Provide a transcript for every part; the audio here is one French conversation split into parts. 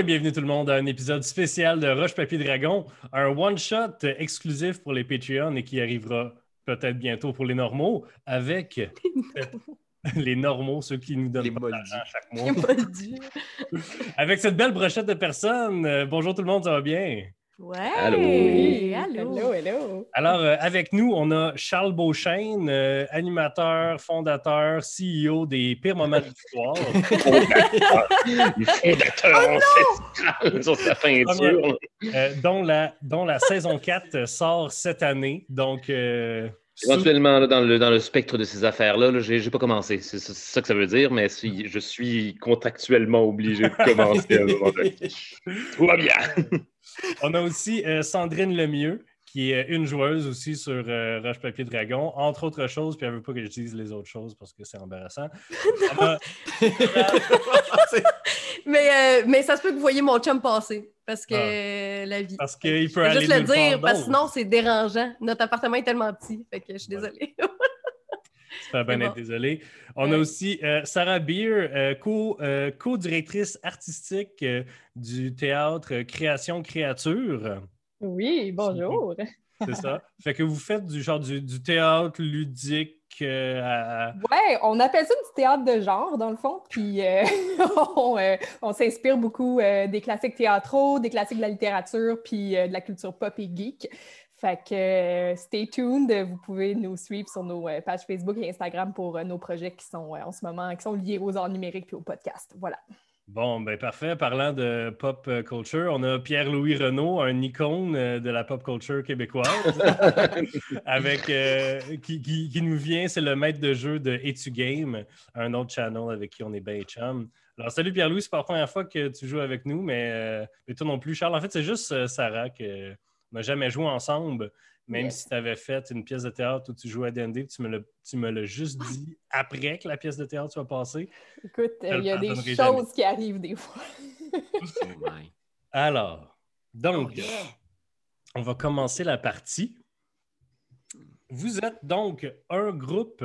et bienvenue tout le monde à un épisode spécial de Roche Papier Dragon, un one-shot exclusif pour les Patreons et qui arrivera peut-être bientôt pour les normaux avec les normaux, ceux qui nous donnent Les pas chaque mois. avec cette belle brochette de personnes. Euh, bonjour tout le monde, ça va bien? Ouais. Allô? Oui, allô? Hello, hello. Alors, euh, avec nous, on a Charles Beauchesne, euh, animateur, fondateur, CEO des pires moments de l'histoire. Fondateur ancestral sur sa peinture. euh, dont, la, dont la saison 4 sort cette année. Donc, euh, Éventuellement, là, dans, le, dans le spectre de ces affaires-là, là, j'ai pas commencé. C'est ça que ça veut dire, mais si- je suis contractuellement obligé de commencer à. Tout va bien. on a aussi euh, Sandrine Lemieux, qui est une joueuse aussi sur euh, Roche Papier Dragon, entre autres choses, puis elle veut pas que je dise les autres choses parce que c'est embarrassant. A- Mais, euh, mais ça se peut que vous voyez mon chum passer parce que euh, la vie. parce qu'il peut Je vais aller juste le dire parce que sinon c'est dérangeant. Notre appartement est tellement petit. Fait que je suis Ouais. désolée. Ça fait bien être désolé. On a aussi euh, Sarah Beer, euh, co, euh, co-directrice artistique euh, du théâtre euh, Création Créature. Oui, bonjour. C'est ça. Fait que vous faites du genre du, du théâtre ludique euh, à- Ouais, on appelle ça du théâtre de genre, dans le fond. Puis euh, on, euh, on s'inspire beaucoup euh, des classiques théâtraux, des classiques de la littérature, puis de la culture pop et geek. Fait que stay tuned. Vous pouvez nous suivre sur nos pages Facebook et Instagram pour nos projets qui sont en ce moment qui sont liés aux arts numériques puis au podcast. Voilà. Bon, ben parfait. Parlant de pop euh, culture, on a Pierre-Louis Renaud, un icône euh, de la pop culture québécoise, avec euh, qui, nous vient, c'est le maître de jeu de Etu Game, un autre channel avec qui on est bien chum. Alors, salut Pierre-Louis, c'est pas la première fois que tu joues avec nous, mais, toi non plus, Charles. En fait, c'est juste Sarah que on n'a jamais joué ensemble, même Yes. si tu avais fait une pièce de théâtre où tu jouais à D&D, tu me l'as- tu me l'as juste dit après que la pièce de théâtre soit passée. Écoute, euh, il y a des choses qui arrivent des fois. Oh. Alors, donc, Oh, yeah. on va commencer la partie. Vous êtes donc un groupe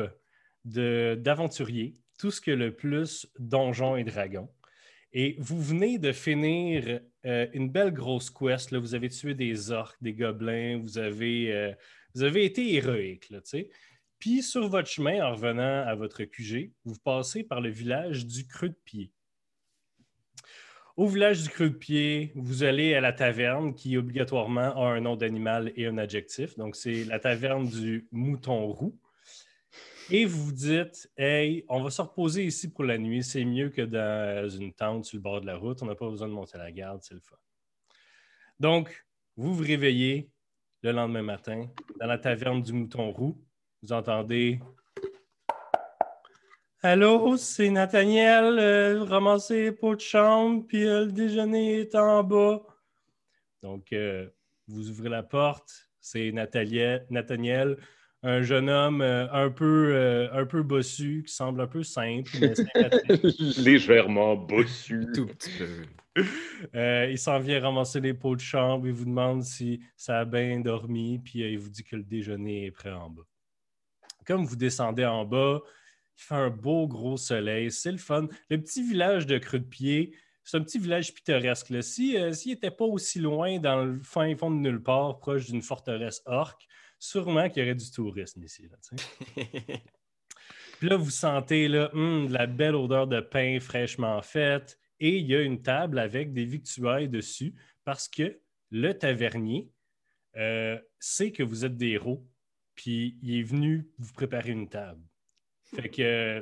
de- d'aventuriers, tout ce que le plus donjons et dragons. Et vous venez de finir euh, une belle grosse quest. Vous avez tué des orques, des gobelins, vous avez, euh, vous avez été héroïque. Là. Puis sur votre chemin, en revenant à votre QG, vous passez par le village du Creux de Pied. Au village du Creux de Pied, vous allez à la taverne qui obligatoirement a un nom d'animal et un adjectif. Donc, c'est la taverne du Mouton Roux. Et vous dites, hey, on va se reposer ici pour la nuit. C'est mieux que dans une tente sur le bord de la route. On n'a pas besoin de monter la garde, c'est le fun. Donc, vous vous réveillez le lendemain matin dans la taverne du Mouton Roux. Vous entendez Allô, c'est Nathaniel, euh, ramasser les pots de chambre, puis euh, le déjeuner est en bas. Donc, euh, vous ouvrez la porte, c'est Nathaniel, un jeune homme euh, un, peu, euh, un peu bossu, qui semble un peu simple, mais sympathique. Légèrement bossu. Tout petit peu. Euh, il s'en vient ramasser les pots de chambre, il vous demande si ça a bien dormi, puis euh, il vous dit que le déjeuner est prêt en bas. Comme vous descendez en bas, il fait un beau gros soleil, c'est le fun. Le petit village de Creux de Pied, c'est un petit village pittoresque. là. Si, euh, S'il n'était pas aussi loin, dans le fin fond de nulle part, proche d'une forteresse orque, sûrement qu'il y aurait du tourisme ici. là. Puis là, vous sentez là, hum, de la belle odeur de pain fraîchement fait. Et il y a une table avec des victuailles dessus parce que le tavernier euh, sait que vous êtes des héros. Puis il est venu vous préparer une table. Fait que, euh,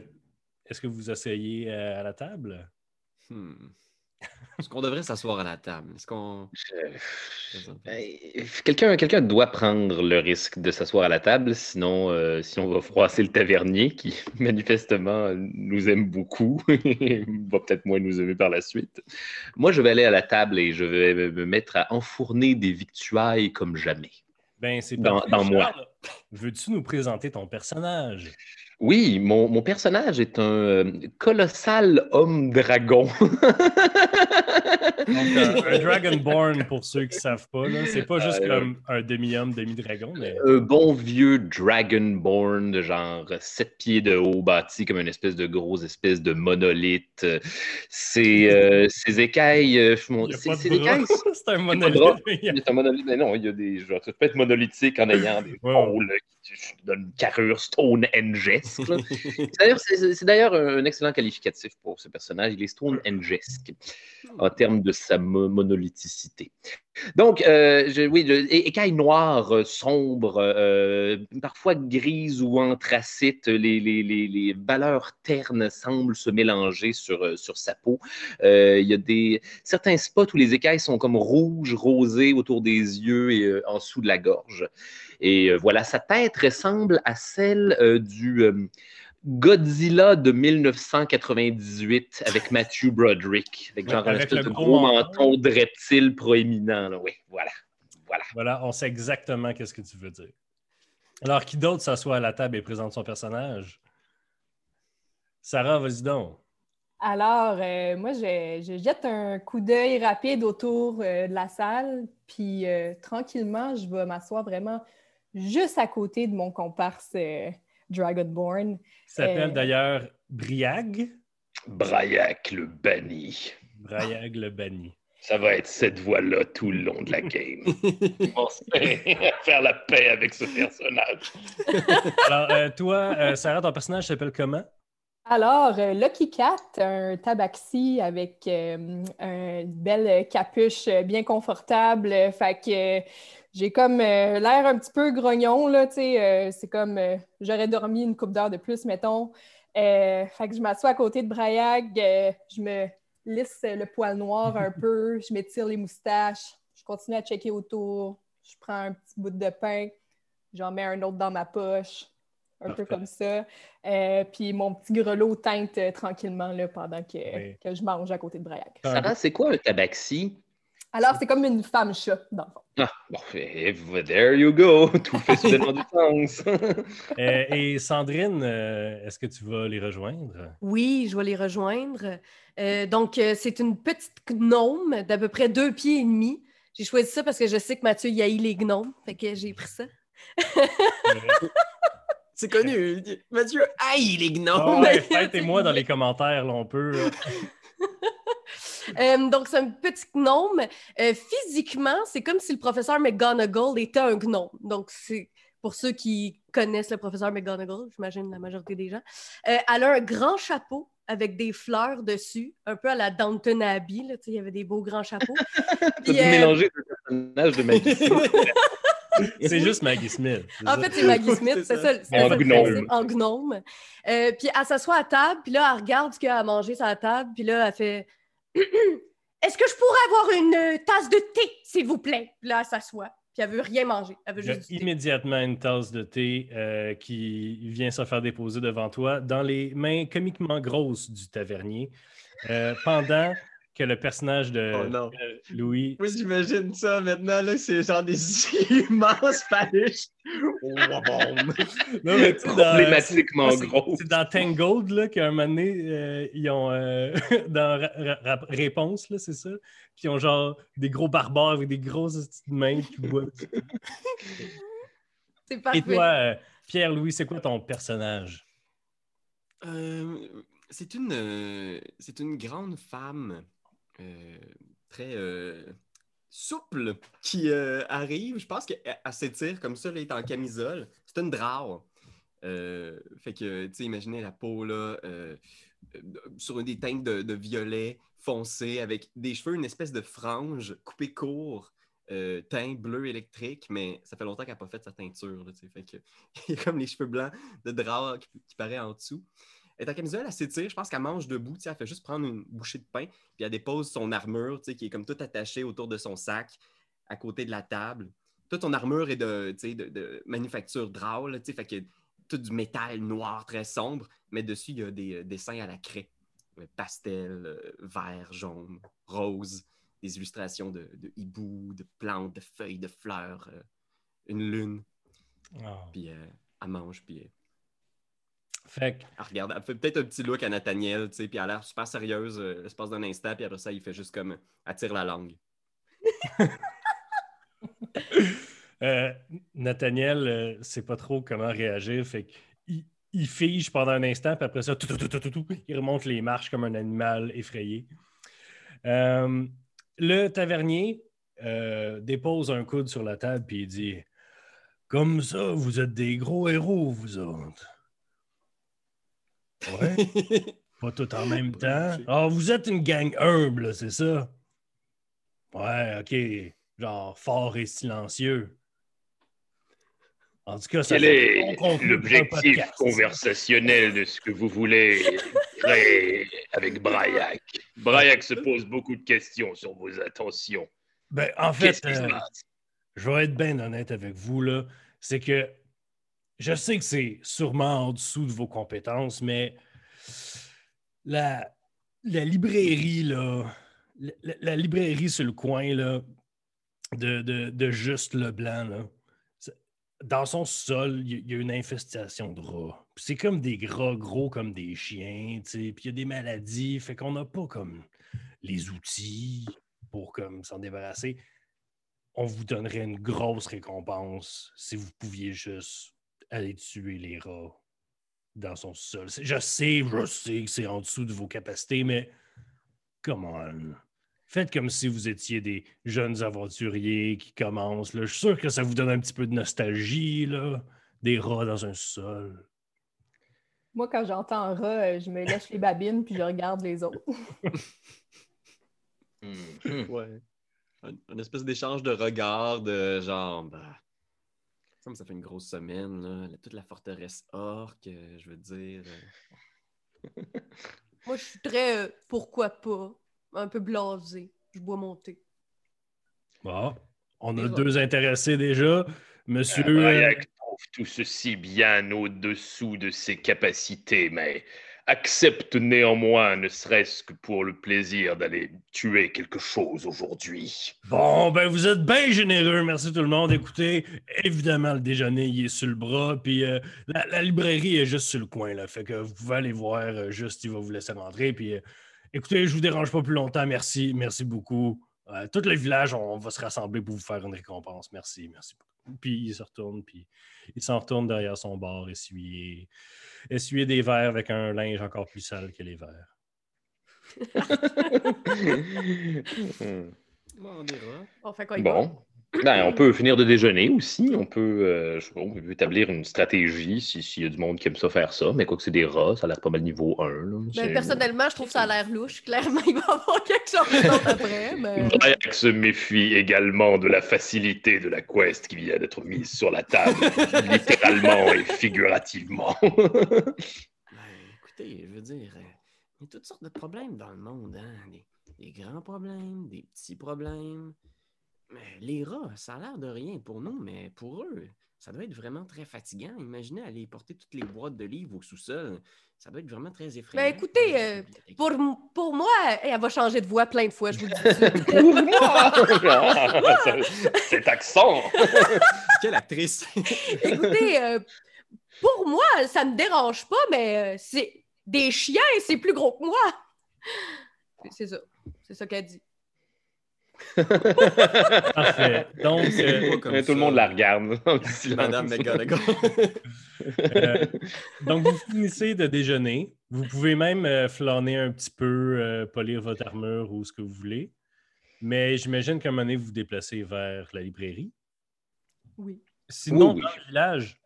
est-ce que vous asseyez euh, à la table? Hmm. Est-ce qu'on devrait s'asseoir à la table? Est-ce qu'on. Quelqu'un quelqu'un doit prendre le risque de s'asseoir à la table, sinon, euh, sinon on va froisser le tavernier qui manifestement nous aime beaucoup et va peut-être moins nous aimer par la suite. Moi, je vais aller à la table et je vais me mettre à enfourner des victuailles comme jamais. Ben, c'est Dans- moi. Veux-tu nous présenter ton personnage? Oui, mon, mon personnage est un euh, colossal homme dragon. Donc, un, un Dragonborn, pour ceux qui ne savent pas, c'est pas juste Euh, comme un demi-homme, demi-dragon, mais un bon vieux Dragonborn de genre 7 pieds de haut, bâti comme une espèce de grosse espèce de monolithe. Ses, euh, ses écailles, euh, mon- écailles, c'est un monolithe. C'est un monolithe, mais non, il y a des. Genre, ça peut être monolithique en ayant des qui donnent une carrure. C'est d'ailleurs- C'est c'est d'ailleurs un excellent qualificatif pour ce personnage. Il est Stonehenge-esque en termes de sa mo- monolithicité. Donc, euh, je- oui, je- é- écailles noires, euh, sombres, euh, parfois grises ou anthracites, les, les, les, les valeurs ternes semblent se mélanger sur, sur sa peau. Euh, il y a des, certains spots où les écailles sont comme rouges, rosées autour des yeux et euh, en dessous de la gorge. Et euh, voilà, sa tête ressemble à celle euh, du euh, Godzilla de 1998 avec Matthew Broderick, avec genre un espèce de gros gros menton. menton de reptile proéminent. là. Oui, voilà. Voilà. Voilà, on sait exactement qu'est-ce que tu veux dire. Alors, qui d'autre s'assoit à la table et présente son personnage? Sarah, vas-y donc. Alors, euh, moi, je, je jette un coup d'œil rapide autour euh, de la salle, puis euh, tranquillement, je vais m'asseoir vraiment juste à côté de mon comparse euh, Dragonborn. Il s'appelle Euh. d'ailleurs Briag. Braillac le banni. Briag le banni. Ça va être cette voix-là tout le long de la game. On se fait faire la paix avec ce personnage. Alors, euh, toi, euh, Sarah, ton personnage s'appelle comment? Alors, euh, Lucky Cat, un tabaxi avec euh, une belle capuche bien confortable. Fait que euh, j'ai comme euh, l'air un petit peu grognon, là, tu sais. euh, c'est comme euh, j'aurais dormi une coupe d'heure de plus, mettons. Euh, fait que je m'assois à côté de Brayag, euh, je me lisse le poil noir un peu, je m'étire les moustaches, je continue à checker autour, je prends un petit bout de pain, j'en mets un autre dans ma poche, un peu comme ça. Euh, puis mon petit grelot teinte euh, tranquillement là, pendant que, Oui. que je mange à côté de Brayag. Sarah, c'est quoi un tabaxi? Alors, c'est comme une femme chat, dans le fond. Ah, bon, there you go. Tout fait soudainement du sens. Euh, et Sandrine, euh, est-ce que tu vas les rejoindre? Oui, je vais les rejoindre. Euh, donc, c'est une petite gnome d'à peu près deux pieds et demi. J'ai choisi ça parce que je sais que Mathieu y haït les gnomes. Fait que j'ai pris ça. C'est connu. Mathieu, aïe, les gnomes! ouais, faites-moi dans les commentaires, là, on peut. Euh, donc, c'est un petit gnome. Euh, physiquement, c'est comme si le professeur McGonagall était un gnome. Donc, c'est pour ceux qui connaissent le professeur McGonagall, j'imagine la majorité des gens. Euh, elle a un grand chapeau avec des fleurs dessus, un peu à la Downton Abbey. Là, il y avait des beaux grands chapeaux. Puis, euh, mélanger deux personnages de Maggie. C'est juste Maggie Smith. En ça. fait, c'est Maggie Smith, C'est ça. ça, En ça gnome. en gnome. Euh, puis elle s'assoit à table, puis là, elle regarde ce qu'il y a à manger sur la table, puis là, elle fait Est-ce que je pourrais avoir une euh, tasse de thé, s'il vous plaît? Puis là, elle s'assoit, puis elle veut rien manger, elle veut juste du thé. immédiatement une tasse de thé euh, qui vient se faire déposer devant toi dans les mains comiquement grosses du tavernier, euh, pendant que le personnage de Oh non. euh, Louis Moi, j'imagine ça maintenant, là, c'est genre des immenses paluches. Oh, bon. Non, mais tu sais, dans- Problématiquement c'est- gros. C'est dans Tangled là, qu'à un moment donné, euh, ils ont euh, dans Ra- Ra- Ra- Réponse, là, c'est ça. Puis ils ont genre des gros barbares avec des grosses petites mains qui boivent. C'est Et parfait. toi, euh, Pierre-Louis, c'est quoi ton personnage? Euh, c'est une, euh, c'est une grande femme très euh, souple qui euh, arrive. Je pense qu'elle elle s'étire comme ça, elle est en camisole. C'est une. Euh, fait que, tu sais, imaginez la peau là, euh, euh, sur des teintes de, violet foncé avec des cheveux, une espèce de frange coupée court. euh, teint bleu électrique, mais ça fait longtemps qu'elle n'a pas fait sa teinture. Fait que, il y a comme les cheveux blancs de drap qui, qui paraît en dessous. Est en camisole, elle s'étire, je pense qu'elle mange debout, elle fait juste prendre une bouchée de pain, puis elle dépose son armure, qui est comme tout attachée autour de son sac, à côté de la table. Toute son armure est de, de, de manufacture drôle, fait que tout du métal noir très sombre, mais dessus, il y a des euh, dessins à la craie, euh, pastel, euh, vert, jaune, rose, des illustrations de, de hibou, de plantes, de feuilles, de fleurs, euh, une lune. Ah. Puis elle mange, puis Fait que, elle regarde. Elle fait peut-être un petit look à Nathaniel, tu sais, puis elle a l'air super sérieuse euh, l'espace d'un instant, puis après ça, il fait juste comme. Elle tire la langue. euh, Nathaniel euh, sait pas trop comment réagir. Fait qu'il il fige pendant un instant, puis après ça, tout, tout, tout, tout, tout, il remonte les marches comme un animal effrayé. Euh, le tavernier euh, dépose un coude sur la table, puis il dit Comme ça, vous êtes des gros héros, vous autres. Ouais. Pas tout en même temps. Ah, vous êtes une gang humble, c'est ça? Ouais, OK. Genre fort et silencieux. En tout cas, ça Quel est l'objectif conversationnel de ce que vous voulez créer avec Braillac? Braillac se pose beaucoup de questions sur vos intentions. Ben, en fait, euh, je vais être bien honnête avec vous, là. C'est que je sais que c'est sûrement en dessous de vos compétences, mais la, librairie, là, la, librairie sur le coin, là, de, de, Juste Leblanc, là, dans son sol, il y, a- une infestation de rats. C'est comme des gras gros comme des chiens, puis il y a des maladies, fait qu'on n'a pas comme les outils pour comme s'en débarrasser on vous donnerait une grosse récompense si vous pouviez juste aller tuer les rats dans son sol. Je sais, je sais que c'est en dessous de vos capacités, mais come on. Faites comme si vous étiez des jeunes aventuriers qui commencent. là. Je suis sûr que ça vous donne un petit peu de nostalgie, là. Des rats dans un sol. Moi, quand j'entends rat, euh, je me lèche les babines puis je regarde les autres. Hmm. Ouais. Un, un espèce d'échange de regards de genre, bah, ça me ça fait une grosse semaine, là. Toute la forteresse orque, euh, je veux dire. euh. Moi, je suis très euh, pourquoi pas, un peu blasé. Je bois mon thé. Bon, on a deux intéressés déjà. Monsieur. Ah, euh, Braillac trouve tout ceci bien au-dessous de ses capacités, mais accepte néanmoins, ne serait-ce que pour le plaisir d'aller tuer quelque chose aujourd'hui. Bon, ben vous êtes bien généreux, merci tout le monde. Écoutez, évidemment, le déjeuner, il est sur le bras, puis euh, la, librairie est juste sur le coin, là. Fait que vous pouvez aller voir, euh, juste, il va vous laisser rentrer. Puis euh, écoutez, je vous dérange pas plus longtemps, merci, merci beaucoup. Tout le village, on, va se rassembler pour vous faire une récompense. Merci, merci beaucoup. Puis il se retourne, puis il s'en retourne derrière son bar, essuyer, essuyer des verres avec un linge encore plus sale que les verres. Bon, on dira. On fait quoi il va? Bon. Ben, on peut finir de déjeuner aussi. On peut, euh, je sais pas, on peut établir une stratégie si- s'il y a du monde qui aime ça faire ça. Mais quoi que c'est des rats, ça a l'air pas mal niveau 1. Là. Ben, personnellement, je trouve ça a l'air louche. Clairement, il va y avoir quelque chose d'autre après. Mais... Se méfie également de la facilité de la quest qui vient d'être mise sur la table, littéralement et figurativement. Ben, écoutez, je veux dire, euh, il y a toutes sortes de problèmes dans le monde, hein? Des, des grands problèmes, des petits problèmes. Mais les rats, ça a l'air de rien pour nous, mais pour eux, ça doit être vraiment très fatigant. Imaginez aller porter toutes les boîtes de livres au sous-sol. Ça doit être vraiment très effrayant. Ben, écoutez, euh, Pour, pour moi, elle va changer de voix plein de fois, je vous le dis. Cet accent! Quelle actrice! Écoutez, euh, pour moi, ça me dérange pas, mais euh, c'est des chiens, c'est plus gros que moi. C'est ça. C'est ça qu'elle dit. Parfait. Donc, euh, Tout ça. le monde la regarde. Madame McGonagall. Euh, donc, vous finissez de déjeuner. Vous pouvez même euh, flâner un petit peu, euh, polir votre armure ou ce que vous voulez. Mais j'imagine qu'à un moment donné, vous vous déplacez vers la librairie. Oui. Sinon, Oui, oui. dans le village,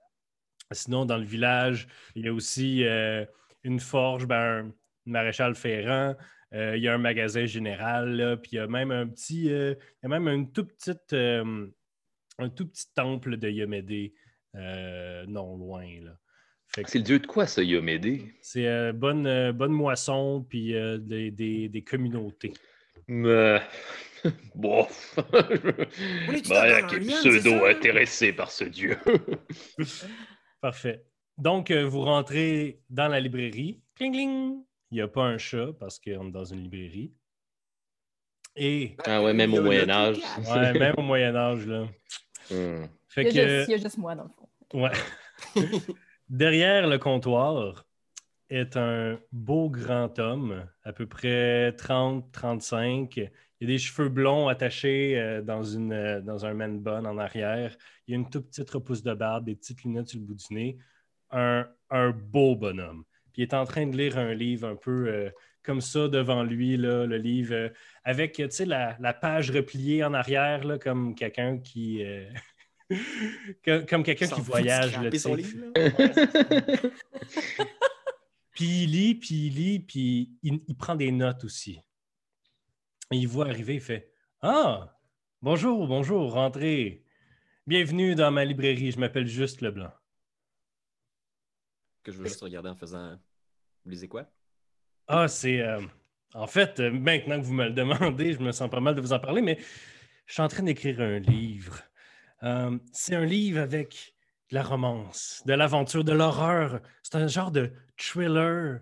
sinon, dans le village, il y a aussi euh, une forge, ben, un maréchal ferrant. Euh, il y a un magasin général, là, puis il y a même un petit, euh, il y a même une tout petite, euh, un tout petit temple de Yomédée, euh, non loin. Là. Fait que C'est le dieu de quoi, ça, Yomédé? c'est euh, bonne, euh, bonne moisson, puis euh, des, des- des communautés. Mais... Bon. Voulais-tu Braillac t'attendre est un lien, c'est pseudo ça? intéressé par ce dieu. Parfait. Donc, vous rentrez dans la librairie. Cling, cling. Il n'y a pas un chat parce qu'on est dans une librairie. Et, Ah ouais, même au a Moyen le Âge. tout ouais, même au Moyen Âge, là. Hmm. Fait Il y, a que, juste, il y a juste moi, dans le fond. Ouais. Derrière le comptoir est un beau grand homme, à peu près 30-35. Il a des cheveux blonds attachés euh, dans, une, euh, dans un man bun en arrière. Il a une toute petite repousse de barbe, des petites lunettes sur le bout du nez. Un, un beau bonhomme. Puis il est en train de lire un livre un peu euh, comme ça devant lui, là, le livre, euh, avec tu sais, la, la page repliée en arrière, là, comme quelqu'un qui. euh, comme quelqu'un qui voyage. là, son livre, là? Puis il lit, puis il lit, puis il, il prend des notes aussi. Et il voit arriver, il fait Ah, bonjour, bonjour, rentrez. Bienvenue dans ma librairie, je m'appelle Juste Leblanc. Que je veux juste regarder en faisant. Vous lisez quoi? Ah, c'est. euh, en fait, euh, maintenant que vous me le demandez, je me sens pas mal de vous en parler, mais je suis en train d'écrire un livre. Euh, c'est un livre avec de la romance, de l'aventure, de l'horreur. C'est un genre de thriller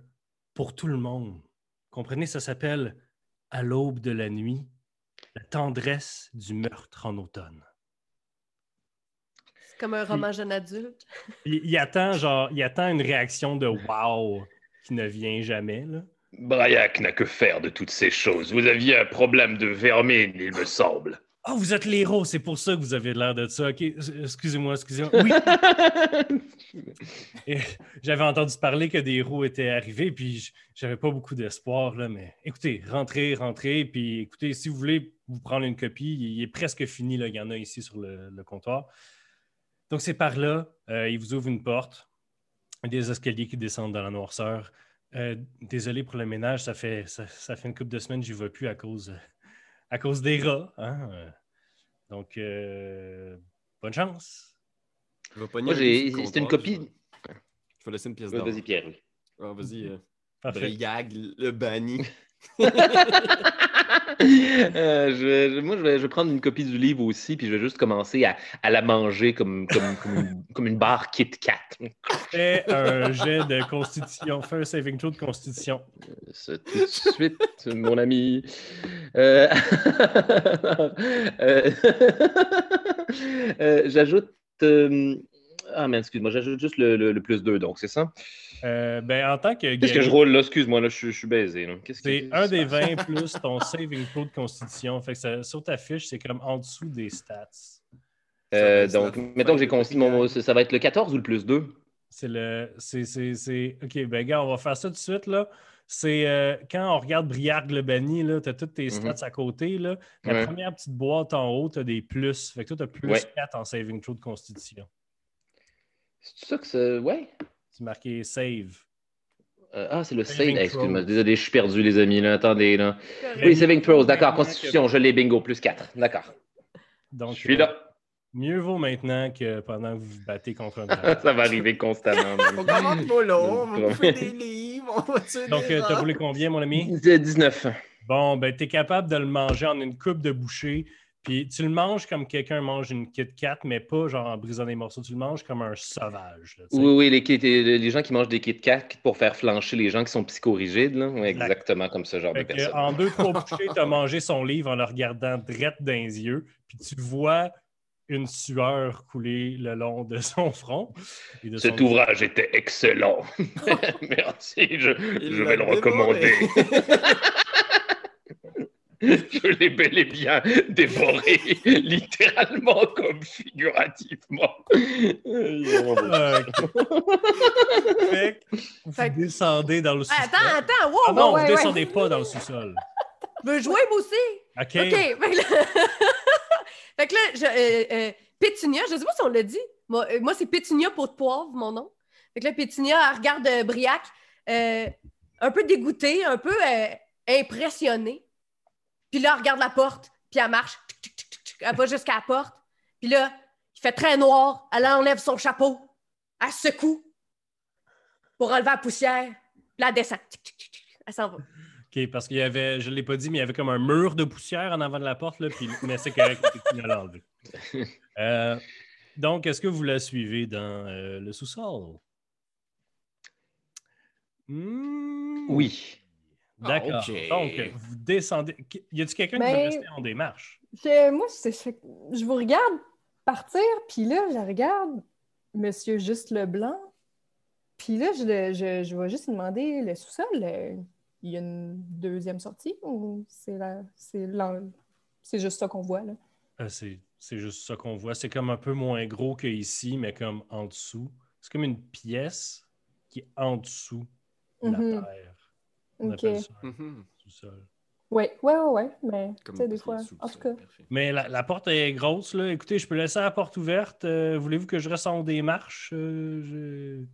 pour tout le monde. Comprenez, ça s'appelle À l'aube de la nuit, la tendresse du meurtre en automne. C'est comme un roman jeune adulte. Il, il attend, genre, il attend une réaction de wow qui ne vient jamais. Là. Braillac n'a que faire de toutes ces choses. Vous aviez un problème de vermine, il me semble. Ah, vous êtes l'héros, c'est pour ça que vous avez l'air de ça. Ok, excusez-moi, excusez-moi. Oui, J'avais entendu parler que des héros étaient arrivés, puis j'avais pas beaucoup d'espoir, là, mais écoutez, rentrez, rentrez, puis écoutez, si vous voulez vous prendre une copie, il est presque fini, là, il y en a ici sur le, le comptoir. Donc c'est par là, euh, il vous ouvre une porte, des escaliers qui descendent dans la noirceur. Euh, désolé pour le ménage, ça fait, ça, ça fait une couple de semaines que je ne vais plus à cause, à cause des rats. hein. Donc, euh, bonne chance. Je vais pogner Moi, j'ai- une copie. Je vais, je vais laisser une pièce d'or. Vas-y, Pierre. Ah, vas-y. euh, le banni. Euh, je moi, je vais, je vais prendre une copie du livre aussi, puis je vais juste commencer à, à la manger comme, comme, comme, une, comme une barre Kit Kat. Fais un jet de constitution. Fais un saving throw de constitution. Ça, tout de suite, mon ami. Euh, euh, euh, J'ajoute. euh, Ah, mais excuse-moi, j'ajoute juste le, le- le plus 2, donc c'est ça? Euh, ben, en tant que Qu'est-ce que je roule là? Excuse-moi, là, je, suis- je suis baisé. c'est un des 20 plus ton saving throw de constitution. Fait que ça- sur ta fiche, c'est comme en dessous des stats. Euh, donc, mettons que j'ai mon. Ça va être le 14 ou le plus 2? C'est le. C'est. OK, ben, gars, on va faire ça tout de suite, là. C'est euh, quand on regarde Briarde le banni, là, tu as toutes tes stats Mhm. à côté. Là. La Ouais. première petite boîte en haut, tu as des plus. Fait que toi, tu as plus Ouais. 4 en saving throw de constitution. C'est ça que c'est. Ouais. C'est marqué save. Euh, ah, c'est le Saving save. Excuse-moi, désolé, je suis perdu, les amis. Là. Attendez, là. Oui, saving throws, d'accord. Constitution, je l'ai, bingo, plus 4. D'accord. Donc, Je suis euh, là. Mieux vaut maintenant que pendant que vous vous battez contre un dragon. ça va arriver constamment. On commence pas là, on va bouffer des livres, on va tuer Donc, des euh, t'as roulé combien, mon ami? 19. Bon, ben, t'es capable de le manger en une coupe de bouchée. Puis tu le manges comme quelqu'un mange une Kit Kat, mais pas genre en brisant des morceaux. Tu le manges comme un sauvage. là. Oui, oui, les, les gens qui mangent des Kit Kat pour faire flancher les gens qui sont psychorigides. Là. Exactement comme ce genre Fait de personne. en deux, trois bouchées, tu as mangé son livre en le regardant drette dans les yeux. Puis tu vois une sueur couler le long de son front. et de Cet son- ouvrage était excellent. Merci, je, vais le recommander. je l'ai bel et bien dévoré, littéralement comme figurativement. Ok. Fait que vous Fait que- descendez dans le sous-sol. Attends, attends, wow, Ah non, vous ouais, ouais. descendez pas dans le sous-sol. je veux jouer moi aussi. OK? OK. Fait que là, fait que là, je, euh, euh, Pétunia, je sais pas si on l'a dit. Moi, euh, moi, c'est Pétunia pour de poivre, mon nom. Fait que là, Pétunia, elle regarde euh, Briac, euh, un peu dégoûtée, un peu euh, impressionnée. Puis là, elle regarde la porte, puis elle marche. Tic, tic, tic, tic, tic. Elle va jusqu'à la porte. Puis là, il fait très noir. Elle enlève son chapeau. Elle secoue pour enlever la poussière. Puis là, elle descend. Tic, tic, tic, tic. Elle s'en va. OK, parce qu'il y avait, je ne l'ai pas dit, mais il y avait comme un mur de poussière en avant de la porte, là, puis, mais c'est correct, tu l'as enlevé. Euh, donc, est-ce que vous la suivez dans euh, le sous-sol? Hmm, Oui. D'accord. Ah, ok. Donc, vous descendez. Y a-t-il quelqu'un qui veut rester en démarche? Je- moi, je, je vous regarde partir, puis là, je regarde Monsieur Juste Leblanc. Puis là, je, je, je vais juste lui demander le sous-sol. il y a une deuxième sortie ou c'est la, c'est l'en- c'est juste ça qu'on voit là? Euh, c'est c'est juste ça qu'on voit. C'est comme un peu moins gros que ici, mais comme en dessous. C'est comme une pièce qui est en dessous de la Mhm. terre. On appelle ça un Mhm. sous-sol. Ouais, ouais, ouais, ouais, mais tu sais, des fois, en tout cas. parfait. Mais la, la porte est grosse, là. Écoutez, je peux laisser la porte ouverte. Euh, Voulez-vous que je ressemble des marches? Euh, je-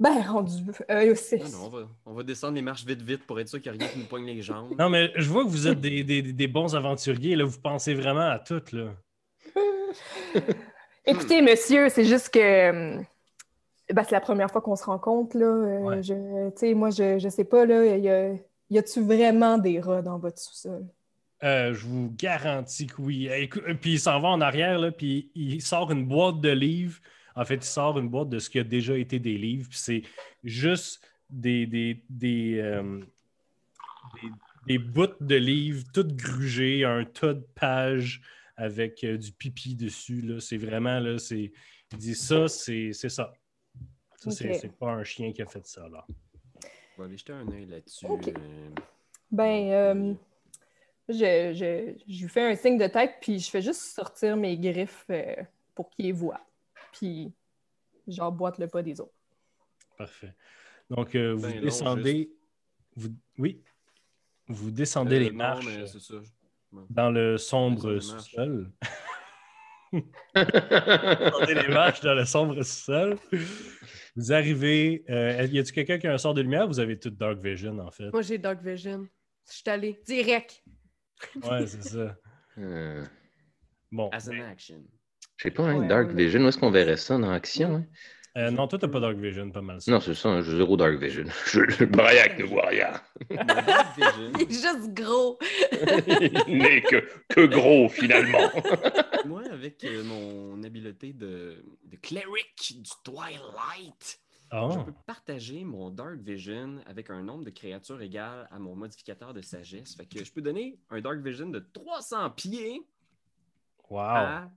Ben, rendu. euh, c'est- Non, non, on va, on va descendre les marches vite, vite pour être sûr qu'il n'y a rien qui nous poigne les jambes. Non, mais je vois que vous êtes des, des- des bons aventuriers. Là. Vous pensez vraiment à tout. Là. Écoutez, monsieur, c'est juste que euh, ben, c'est la première fois qu'on se rencontre. Là. Euh, Ouais. je, tu sais, moi, je, je sais pas, là, y, a, y a-tu vraiment des rats dans votre sous-sol? Euh, je vous garantis que oui. Eh, écou- Puis il s'en va en arrière, là, puis il sort une boîte de livres. En fait, il sort une boîte de ce qui a déjà été des livres. Puis c'est juste des, des, des, euh, des, des bouts de livres, toutes grugées, un tas de pages avec euh, du pipi dessus. Là. C'est vraiment, là, c'est... Il dit ça, c'est c'est ça. Ça, c'est pas un chien qui a fait ça, là. On va aller jeter un œil là-dessus. Ok. euh, Ben, euh, je, je, je lui fais un signe de tête, puis je fais juste sortir mes griffes euh, pour qu'il les voie. Puis j'emboîte le pas des autres. Parfait. Donc, euh, vous Ben descendez... Vous... Oui? Vous descendez euh, les non, marches. mais c'est ça. dans le sombre sous-sol. Les marches dans le sombre sous-sol. Vous arrivez. euh, y a-t-il quelqu'un qui a un sort de lumière? Vous avez tout Dark Vision, en fait. Moi, j'ai Dark Vision. Je suis allée direct. Ouais, c'est ça. Euh, Bon. As an action. Je sais pas, hein, Ouais, Dark ouais. Vision, où est-ce qu'on verrait ça dans Action? hein? Euh, non, toi, t'as pas Dark Vision, pas mal ça. Non, c'est ça, hein, j'ai zéro Dark Vision. Je, je Briac ne voit rien. Mon Dark Vision, Il est juste gros. Il n'est que, que gros, finalement. moi, avec euh, mon habileté de, de cleric du Twilight, Ah, je peux partager mon Dark Vision avec un nombre de créatures égal à mon modificateur de sagesse. Fait que je peux donner un Dark Vision de 300 pieds wow. à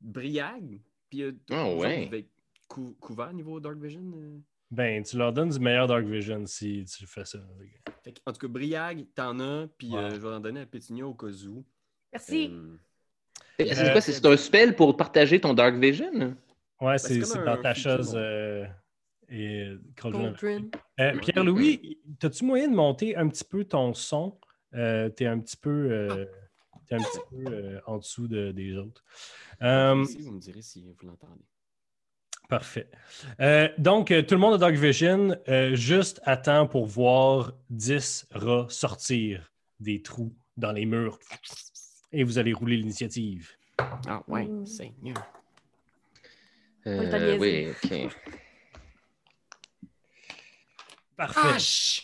Briag. Puis, euh, vous ouais. êtes cou- couvert niveau Dark Vision. euh? Ben, tu leur donnes du meilleur Dark Vision si tu fais ça. Fait que, en tout cas, Briag, t'en as, puis euh, je vais en donner à Pétunia au cas où. Merci. Euh, C'est quoi, c'est un spell pour partager ton Dark Vision? Ouais, c'est c'est dans ta chose. euh, et. Euh, Pierre-Louis, as-tu moyen de monter un petit peu ton son? Euh, t'es un petit peu, euh, t'es un petit peu euh, en dessous de- des autres. Ici, vous me direz si vous l'entendez. Parfait. Euh, donc, euh, tout le monde a Dark Vision. euh, juste à temps pour voir 10 rats sortir des trous dans les murs. Et vous allez rouler l'initiative. Ah ouais, Mm. Euh, niaiser. oui, ok. Parfait.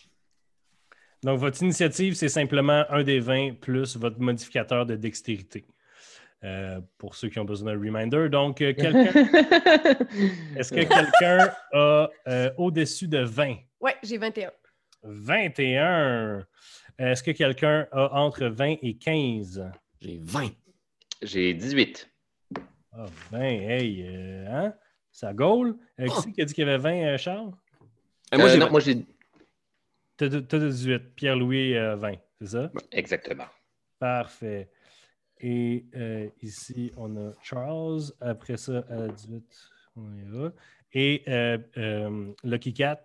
Donc, votre initiative, c'est simplement un des 20 plus votre modificateur de dextérité. Euh, pour ceux qui ont besoin d'un reminder. Donc, euh, quelqu'un Est-ce que quelqu'un a euh, au-dessus de 20? Ouais, j'ai 21. 21. Est-ce que quelqu'un a entre 20 et 15? J'ai 20. J'ai 18. Ah, 20, hey, euh, hein? Ça gaule. Euh, qui c'est qui a dit qu'il y avait 20, euh, Charles? Euh, moi, j'ai non, 20. moi, j'ai. T'as de- t'as de 18. Pierre-Louis, euh, 20, c'est ça? Exactement. Parfait. Et euh, ici, on a Charles. Après ça, à 18, on y va. Et euh, euh, Lucky Cat,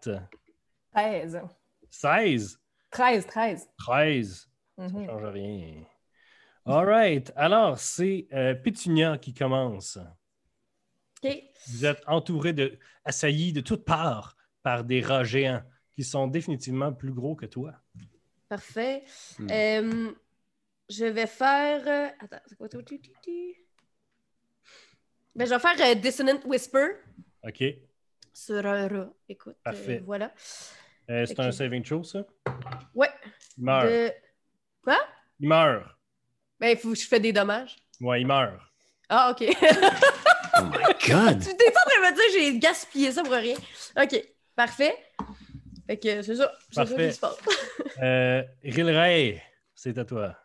13. 16. 13, 13. 13. Ça Mhm. ne change rien. All right. Alors, c'est euh, Pétunia qui commence. OK. Vous êtes entouré de, assaillis de toutes parts par des rats géants qui sont définitivement plus gros que toi. Parfait. Hmm. Je vais faire. euh, Attends, c'est quoi? Ben, je vais faire euh, Dissonant Whisper OK. Sur un rat. Écoute, euh, Parfait. voilà. c'est un saving throw, ça? Ouais. Il meurt. De... Quoi? Il meurt. Ben, il faut que je fais des dommages. Ouais, il meurt. Ah, OK. Oh my god! tu t'es en train de me dire que j'ai gaspillé ça pour rien. OK. Parfait. Fait que c'est ça. C'est ça Parfait. qui se passe. Euh, Rilray, c'est à toi.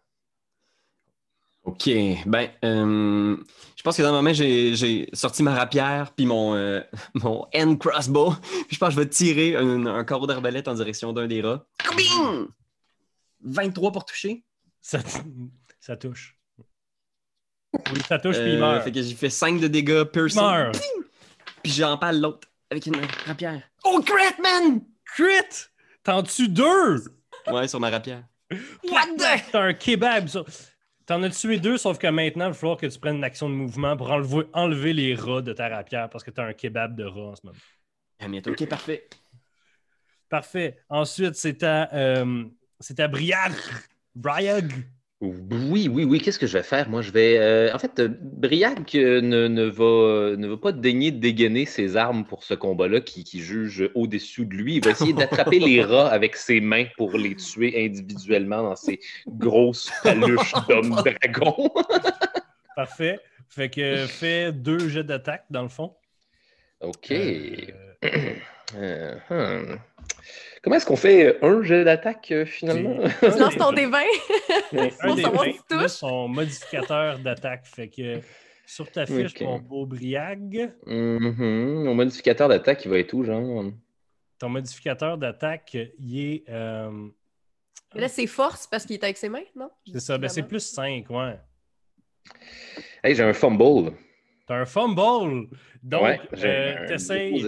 OK. Ben, euh, je pense que dans le moment, j'ai sorti ma rapière puis mon, euh, mon end crossbow. Puis je pense que je vais tirer un, un carreau d'arbalète en direction d'un des rats. Bing! 23 pour toucher. Ça, ça touche. Oui, ça touche, puis il Euh, meurt. Fait que j'ai fait 5 de dégâts Il piercing. meurt. Puis j'empale l'autre avec une rapière. Oh, crit, man! Crit! T'en tues deux! Ouais, sur ma rapière. What the? T'as un kebab, ça. T'en as tué deux, sauf que maintenant, il va falloir que tu prennes une action de mouvement pour enlever, enlever les rats de ta rapière parce que t'as un kebab de rats en ce moment. Ah, mais OK, parfait. Parfait. Ensuite, c'est à, euh, c'est à Briag. Briag. Oui, oui, oui. Qu'est-ce que je vais faire? Moi, je vais. euh, en fait, euh, Briac euh, ne, ne va, ne va pas daigner de dégainer ses armes pour ce combat-là qui, qui juge au-dessus de lui. Il va essayer d'attraper les rats avec ses mains pour les tuer individuellement dans ses grosses paluches d'homme dragon. Parfait. Fait que fais deux jets d'attaque, dans le fond. OK. Euh, Euh, hmm. Comment est-ce qu'on fait un jet d'attaque euh, finalement? Tu lances ton D20. un Pour des savoir vingt si tu plus touches. son modificateur d'attaque. Fait que sur ta fiche, Ok. mon beau Briag, Mhm. Mon modificateur d'attaque, il va être où, genre? ton modificateur d'attaque, il est. euh, là, c'est force parce qu'il est avec ses mains, non? c'est ça, ben c'est plus 5, ouais. Hey, j'ai un fumble. T'as un fumble! Donc, Ouais, euh, t'essayes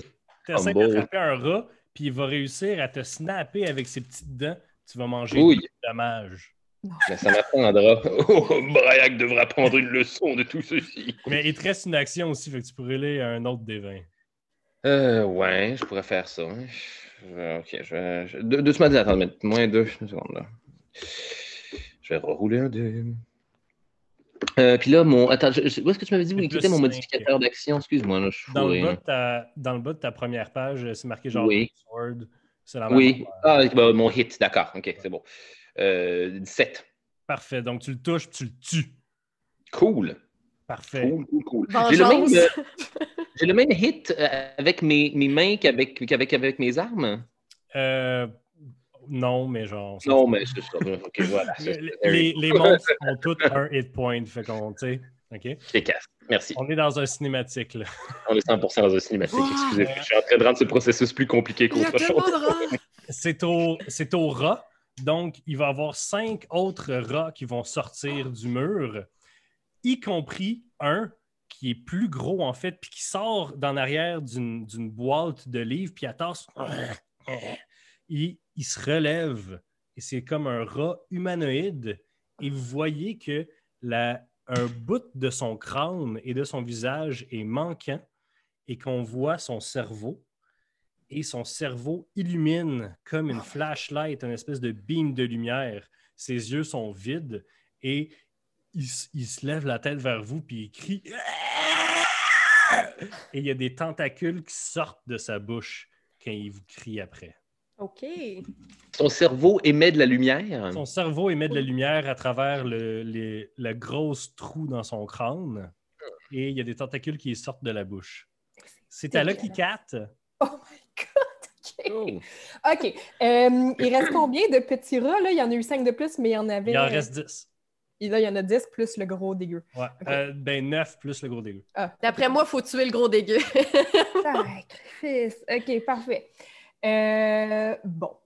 d'attraper un rat, puis il va réussir à te snapper avec ses petites dents. Tu vas manger Oui. du dommage. Mais ça m'apprendra. Oh, Briac devra prendre une leçon de tout ceci. Mais il te reste une action aussi, fait que tu pourrais aller à un autre des 20. Euh, ouais, je pourrais faire ça. Je- Ok, je vais. je- Deux, deux semaines, attends, mais moins deux secondes là. Je vais rerouler un dé. Euh, puis là, mon. Attends, je- je- où est-ce que tu m'avais dit où il quittait mon modificateur d'action? Excuse-moi, là, je suis Dans, le bas de ta, dans le bas de ta première page, c'est marqué genre Oui. Sword. C'est la même Oui. Ah, bah, mon hit, d'accord, ok, c'est bon. Euh, 17. Parfait. Donc, tu le touches, puis tu le tues. Cool. Parfait. Cool, cool, cool. J'ai le même, euh, le même hit euh, avec mes, mes mains qu'avec, qu'avec avec mes armes? Euh, non, mais genre. ça Non, mais c'est ça. Ok, voilà. c'est- Les, c'est- les, les monstres ont tous un hit point. Fait qu'on, tu sais, OK? Efficace. Merci. On est dans un cinématique, là. On est 100% dans un cinématique. Wow. Excusez, je suis en train de rendre ce processus plus compliqué qu'autre chose. C'est au, c'est au rat. Donc, il va y avoir cinq autres rats qui vont sortir du mur, y compris un qui est plus gros, en fait, puis qui sort d'en arrière d'une d'une boîte de livres, puis à tasse, il, se relève. Et c'est comme un rat humanoïde. Et vous voyez que un bout de son crâne et de son visage est manquant et qu'on voit son cerveau et son cerveau illumine comme une flashlight, une espèce de beam de lumière. Ses yeux sont vides et il, il se lève la tête vers vous puis il crie. Et il y a des tentacules qui sortent de sa bouche quand il vous crie après. OK. Son cerveau émet de la lumière. Son cerveau émet de la lumière à travers le, les- la grosse trou dans son crâne et il y a des tentacules qui sortent de la bouche. C'est à Lucky Cat. Oh my God! Oh. OK. OK. Euh, il reste combien de petits rats? Là? Il y en a eu 5 de plus, mais il y en avait. Il en reste 10. Et là, il y en a 10 plus le gros dégueu. Ouais. Euh, ben 9 plus le gros dégueu. Ah, D'après moi, il faut tuer le gros dégueu. Sacrifice. OK, parfait. Euh, bon.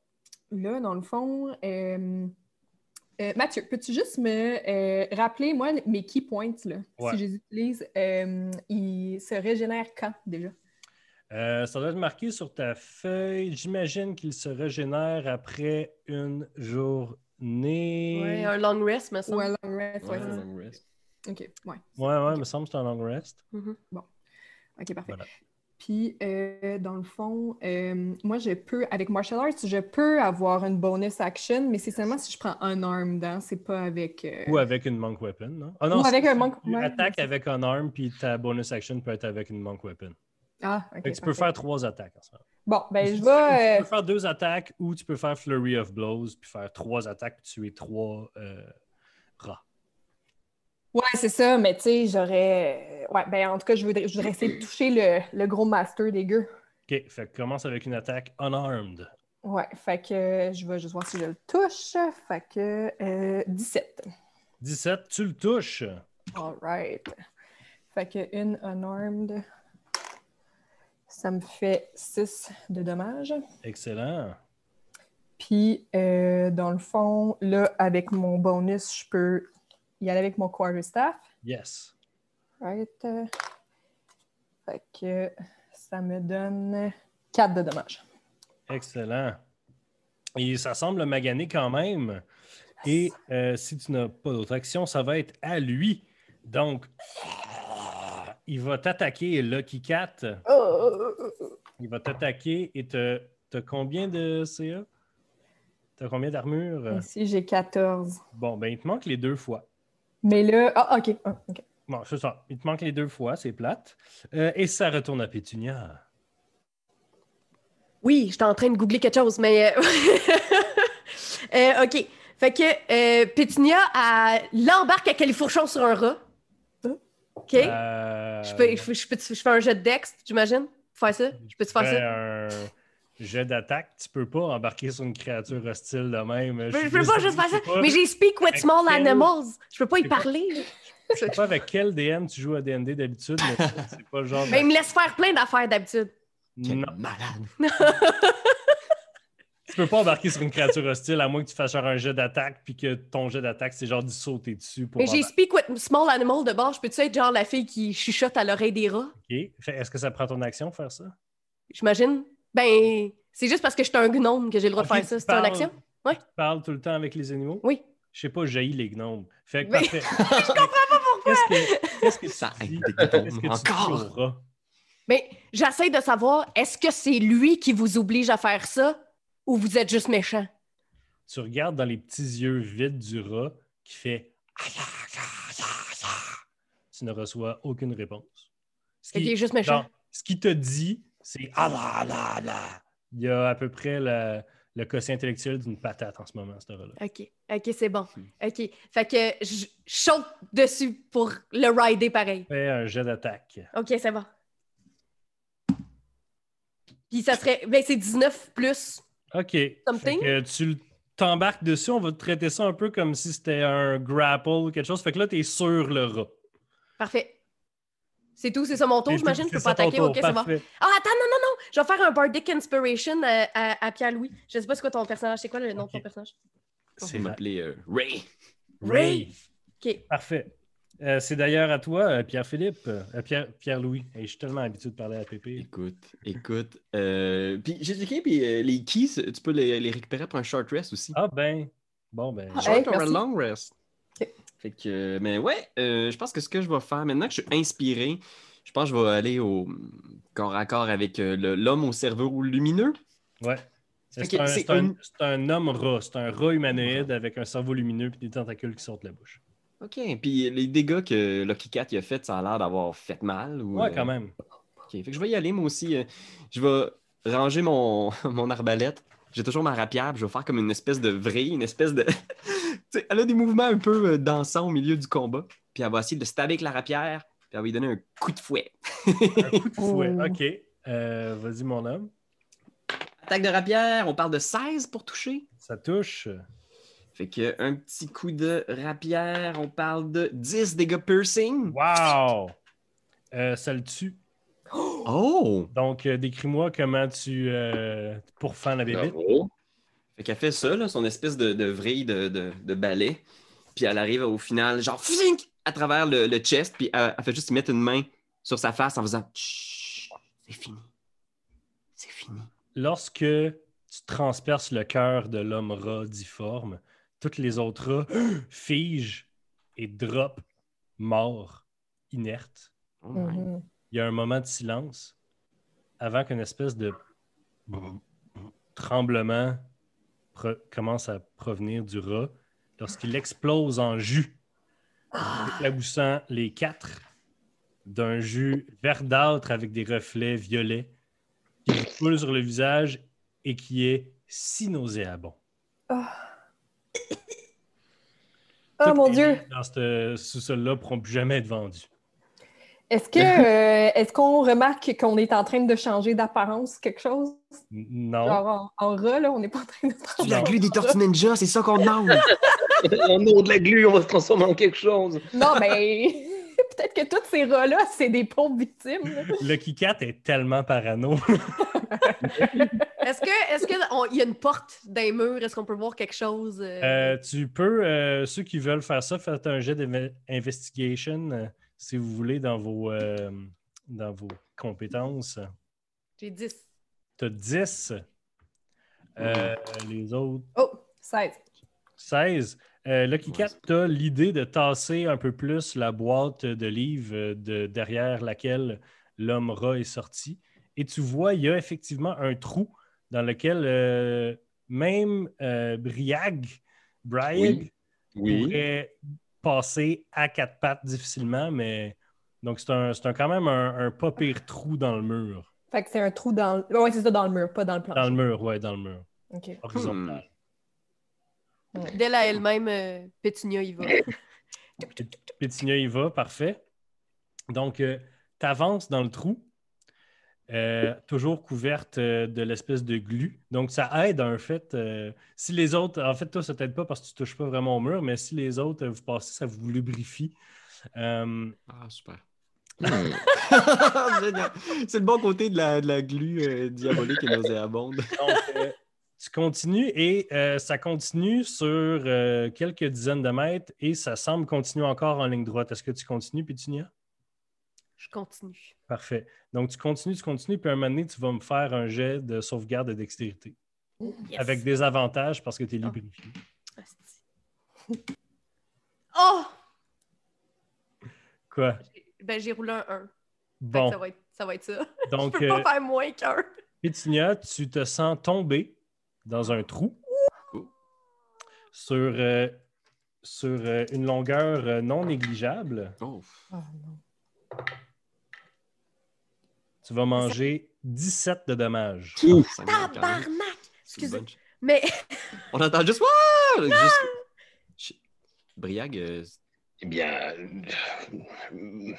Là, dans le fond, euh, euh, Mathieu, peux-tu juste me euh, rappeler, moi, mes key points, là, Ouais. si je les utilise, euh, ils se régénèrent quand déjà? Euh, ça doit être marqué sur ta feuille. J'imagine qu'il se régénère après une journée. ouais, un long rest, me semble. Ou un long rest? Ouais, Ouais. c'est ça. long rest. OK, ouais. Ouais, ouais, il me semble que c'est un long rest. OK, parfait. Voilà. Puis, euh, dans le fond, euh, moi, je peux, avec Martial Arts, je peux avoir une bonus action, mais c'est seulement si je prends un arm dans, c'est pas avec. euh, Ou avec une monk weapon, non? Ah Ou avec un monk- Tu ouais, attaques avec un arm, puis ta bonus action peut être avec une monk weapon. Ah, OK. Fait que tu peux faire trois attaques ensemble. Bon, ben, je Tu vais. peux faire deux attaques ou tu peux faire Flurry of Blows, puis faire trois attaques, puis tuer trois. Ouais, c'est ça, mais tu sais, j'aurais. Ouais, ben, en tout cas, je voudrais, je voudrais essayer de toucher le, le gros master des gueux. OK, fait que commence avec une attaque unarmed. Ouais, fait que euh, je vais juste voir si je le touche. Fait que euh, 17. 17, tu le touches. All right. Fait que une unarmed, ça me fait 6 de dommages. Excellent. Puis, euh, dans le fond, là, avec mon bonus, je peux y aller avec mon quarterstaff. Yes. Right. Fait que ça me donne 4 de dommages. Excellent. Et ça semble magané quand même. Et euh, si tu n'as pas d'autre action, ça va être à lui. Donc, il va t'attaquer, Lucky Cat. Oh! Il va t'attaquer et te. T'as combien de CA? T'as combien d'armure? Ici, j'ai 14. Bon, ben il te manque les deux fois. Mais là. Ah, ok. Ah, ok. Bon, c'est ça. Il te manque les deux fois, c'est plate. Euh, et ça retourne à Pétunia. Oui, j'étais en train de googler quelque chose, mais. euh, euh, OK. Fait que euh, Pétunia l'embarque à califourchon sur un rat. OK. Euh, je, peux, je, peux- je peux- je fais un jet de dex, j'imagine? Faire ça? Je peux-tu faire fais ça? Jet d'attaque. Tu peux pas embarquer sur une créature hostile de même. Je, suis je peux pas juste faire ça. pas- Mais j'ai speak with small quel- animals. Je peux pas y parler. Je sais pas avec quel DM tu joues à D&D d'habitude, mais c'est pas le genre de... Mais il me laisse faire plein d'affaires d'habitude. Non, malade. tu peux pas embarquer sur une créature hostile à moins que tu fasses genre un jet d'attaque puis que ton jet d'attaque, c'est genre d'y sauter dessus pour Mais j'ai speak with small animal de bord. Je peux-tu être genre la fille qui chuchote à l'oreille des rats? Ok. Est-ce que ça prend ton action faire ça? J'imagine. Ben, c'est juste parce que je suis un gnome que j'ai le droit de faire ça. tu C'est une action? Ouais. Tu parles tout le temps avec les animaux? Oui. Je sais pas, jaillis les gnomes. Fait que parfait. Je comprends pas pourquoi. Qu'est-ce que, qu'est-ce que Ça tu dis? Qu'est-ce que tu Encore? rat? Mais j'essaie de savoir, est-ce que c'est lui qui vous oblige à faire ça ou vous êtes juste méchant? Tu regardes dans les petits yeux vides du rat qui fait tu ne reçois aucune réponse. Ce qui- est juste méchant. Non, ce qu'il te dit, c'est ah là là là. Il y a à peu près le quotient intellectuel d'une patate en ce moment, ce rat-là. OK. OK, c'est bon. OK. Fait que je saute dessus pour le rider pareil. Fais un jet d'attaque. OK, c'est bon. Puis ça serait. Ben, c'est 19 plus. OK. Fait Something? que tu le- t'embarques dessus, on va te traiter ça un peu comme si c'était un grapple ou quelque chose. Fait que là, tu es sur le rat. Parfait. C'est tout, c'est ça mon tour, j'imagine. Je peux pas attaquer. tour, OK, c'est bon. Ah, attends, non, non, non. Je vais faire un Bardic Inspiration à, à- à Pierre-Louis. Je sais pas c'est quoi ton personnage. C'est quoi le nom de ton personnage? On C'est m'appeler euh, Ray. Ray. OK. Parfait. Euh, c'est d'ailleurs à toi, euh, Pierre-Philippe, euh, Pierre, Pierre-Louis. Hey, je suis tellement habitué de parler à Pépé. Écoute, écoute. Euh, puis j'ai checké, puis euh, les keys, tu peux les, les récupérer pour un short rest aussi. Ah ben, bon ben. Ah, short hey, or a long rest? Fait que, mais ouais, euh, je pense que ce que je vais faire, maintenant que je suis inspiré, je pense que je vais aller au corps à corps avec euh, l'homme au cerveau lumineux. Ouais. C'est un, un- un- homme rat. C'est un rat humanoïde avec un cerveau lumineux et des tentacules qui sortent de la bouche. OK. Puis les dégâts que Lucky Cat a fait, ça a l'air d'avoir fait mal. Ou, Ouais, euh, quand même. OK. Fait que je vais y aller, moi aussi. je vais ranger mon, mon arbalète. J'ai toujours ma rapière, puis je vais faire comme une espèce de vrille, une espèce de. Elle a des mouvements un peu euh, dansants au milieu du combat. Puis elle va essayer de stabber avec la rapière, puis elle va lui donner un coup de fouet. Un coup de fouet. Oh. OK. Euh, Vas-y, mon homme. Attaque de rapière, on parle de 16 pour toucher. Ça touche. Fait que un petit coup de rapière, on parle de 10 dégâts piercing. Wow! Euh, ça le tue. Oh! Donc, euh, décris-moi comment tu euh, pourfends la bébête. Bravo. Fait qu'elle fait ça, là, son espèce de, de vrille de, de, de balai. Puis elle arrive au final, genre, fink, à travers le, le chest. Puis elle, elle fait juste mettre une main sur sa face en faisant Chut, c'est fini. C'est fini. Lorsque tu transperces le cœur de l'homme rat difforme, toutes les autres rats figent et drop morts, inertes. Oh my. Mhm. Il y a un moment de silence avant qu'une espèce de tremblement commence à provenir du rat lorsqu'il explose en jus, éclaboussant les quatre d'un jus verdâtre avec des reflets violets qui lui coule sur le visage et qui est si nauséabond. Oh Toutes mon Dieu! Dans ce sous-sol-là pourront plus jamais être vendus. Est-ce que euh, est-ce qu'on remarque qu'on est en train de changer d'apparence quelque chose? Non. Genre en, en là, on n'est pas en train de Tu la glu des Tortues Ninja, c'est ça qu'on demande. Au nom de la glu, on va se transformer en quelque chose. Non, mais peut-être que tous ces rats-là, c'est des pauvres victimes. là. Le Kikat est tellement parano. Est-ce que est-ce qu'il y a une porte dans les murs? Est-ce qu'on peut voir quelque chose? euh? Euh, tu peux, euh, ceux qui veulent faire ça, faites un jet d'investigation euh, si vous voulez dans vos, euh, dans vos compétences. J'ai 10. Tu as 10. Euh, les autres, Oh, 16. 16. Euh, Lucky Cat, tu as l'idée de tasser un peu plus la boîte de livres euh, de, derrière laquelle l'homme rat est sorti. Et tu vois, il y a effectivement un trou dans lequel euh, même euh, Briag, Briag Oui. pourrait passer à quatre pattes difficilement, mais donc c'est un, c'est un- quand même un, un pas pire trou dans le mur. Fait que c'est un trou dans le. Ouais, c'est ça, dans le mur, pas dans le plancher. Dans le mur, ouais, dans le mur. OK. Horizontal. D'elle à elle-même, euh, Pétunia y va. Pétinia y va, parfait. Donc, tu avances dans le trou, euh, toujours couverte euh, de l'espèce de glu. Donc, ça aide en fait. euh, si les autres, en fait, toi, ça t'aide pas parce que tu touches pas vraiment au mur, mais si les autres, vous passez, ça vous lubrifie. Euh, Ah, super. C'est le bon côté de la, de la glu euh, diabolique et nauséabonde. donc, tu continues et euh, ça continue sur euh, quelques dizaines de mètres et ça semble continuer encore en ligne droite. Est-ce que tu continues, Pétunia? Je continue. Parfait. Donc, tu continues, tu continues, puis à un moment donné, tu vas me faire un jet de sauvegarde de dextérité. Yes. Avec des avantages parce que tu es Ah. lubrifié. Oh! Quoi? Ben, j'ai roulé un 1. Bon, Ça va être ça. Va être ça. donc, Je peux euh, pas faire moins qu'un. Pétunia, tu te sens tomber dans un trou sur, euh, sur euh, une longueur euh, non négligeable. Oh. Oh, non. Tu vas manger 17 de dommages. Hein. Tabarnak! Excusez. Mais On entend juste. Wouah! Juste- Briag, euh, Eh bien, euh,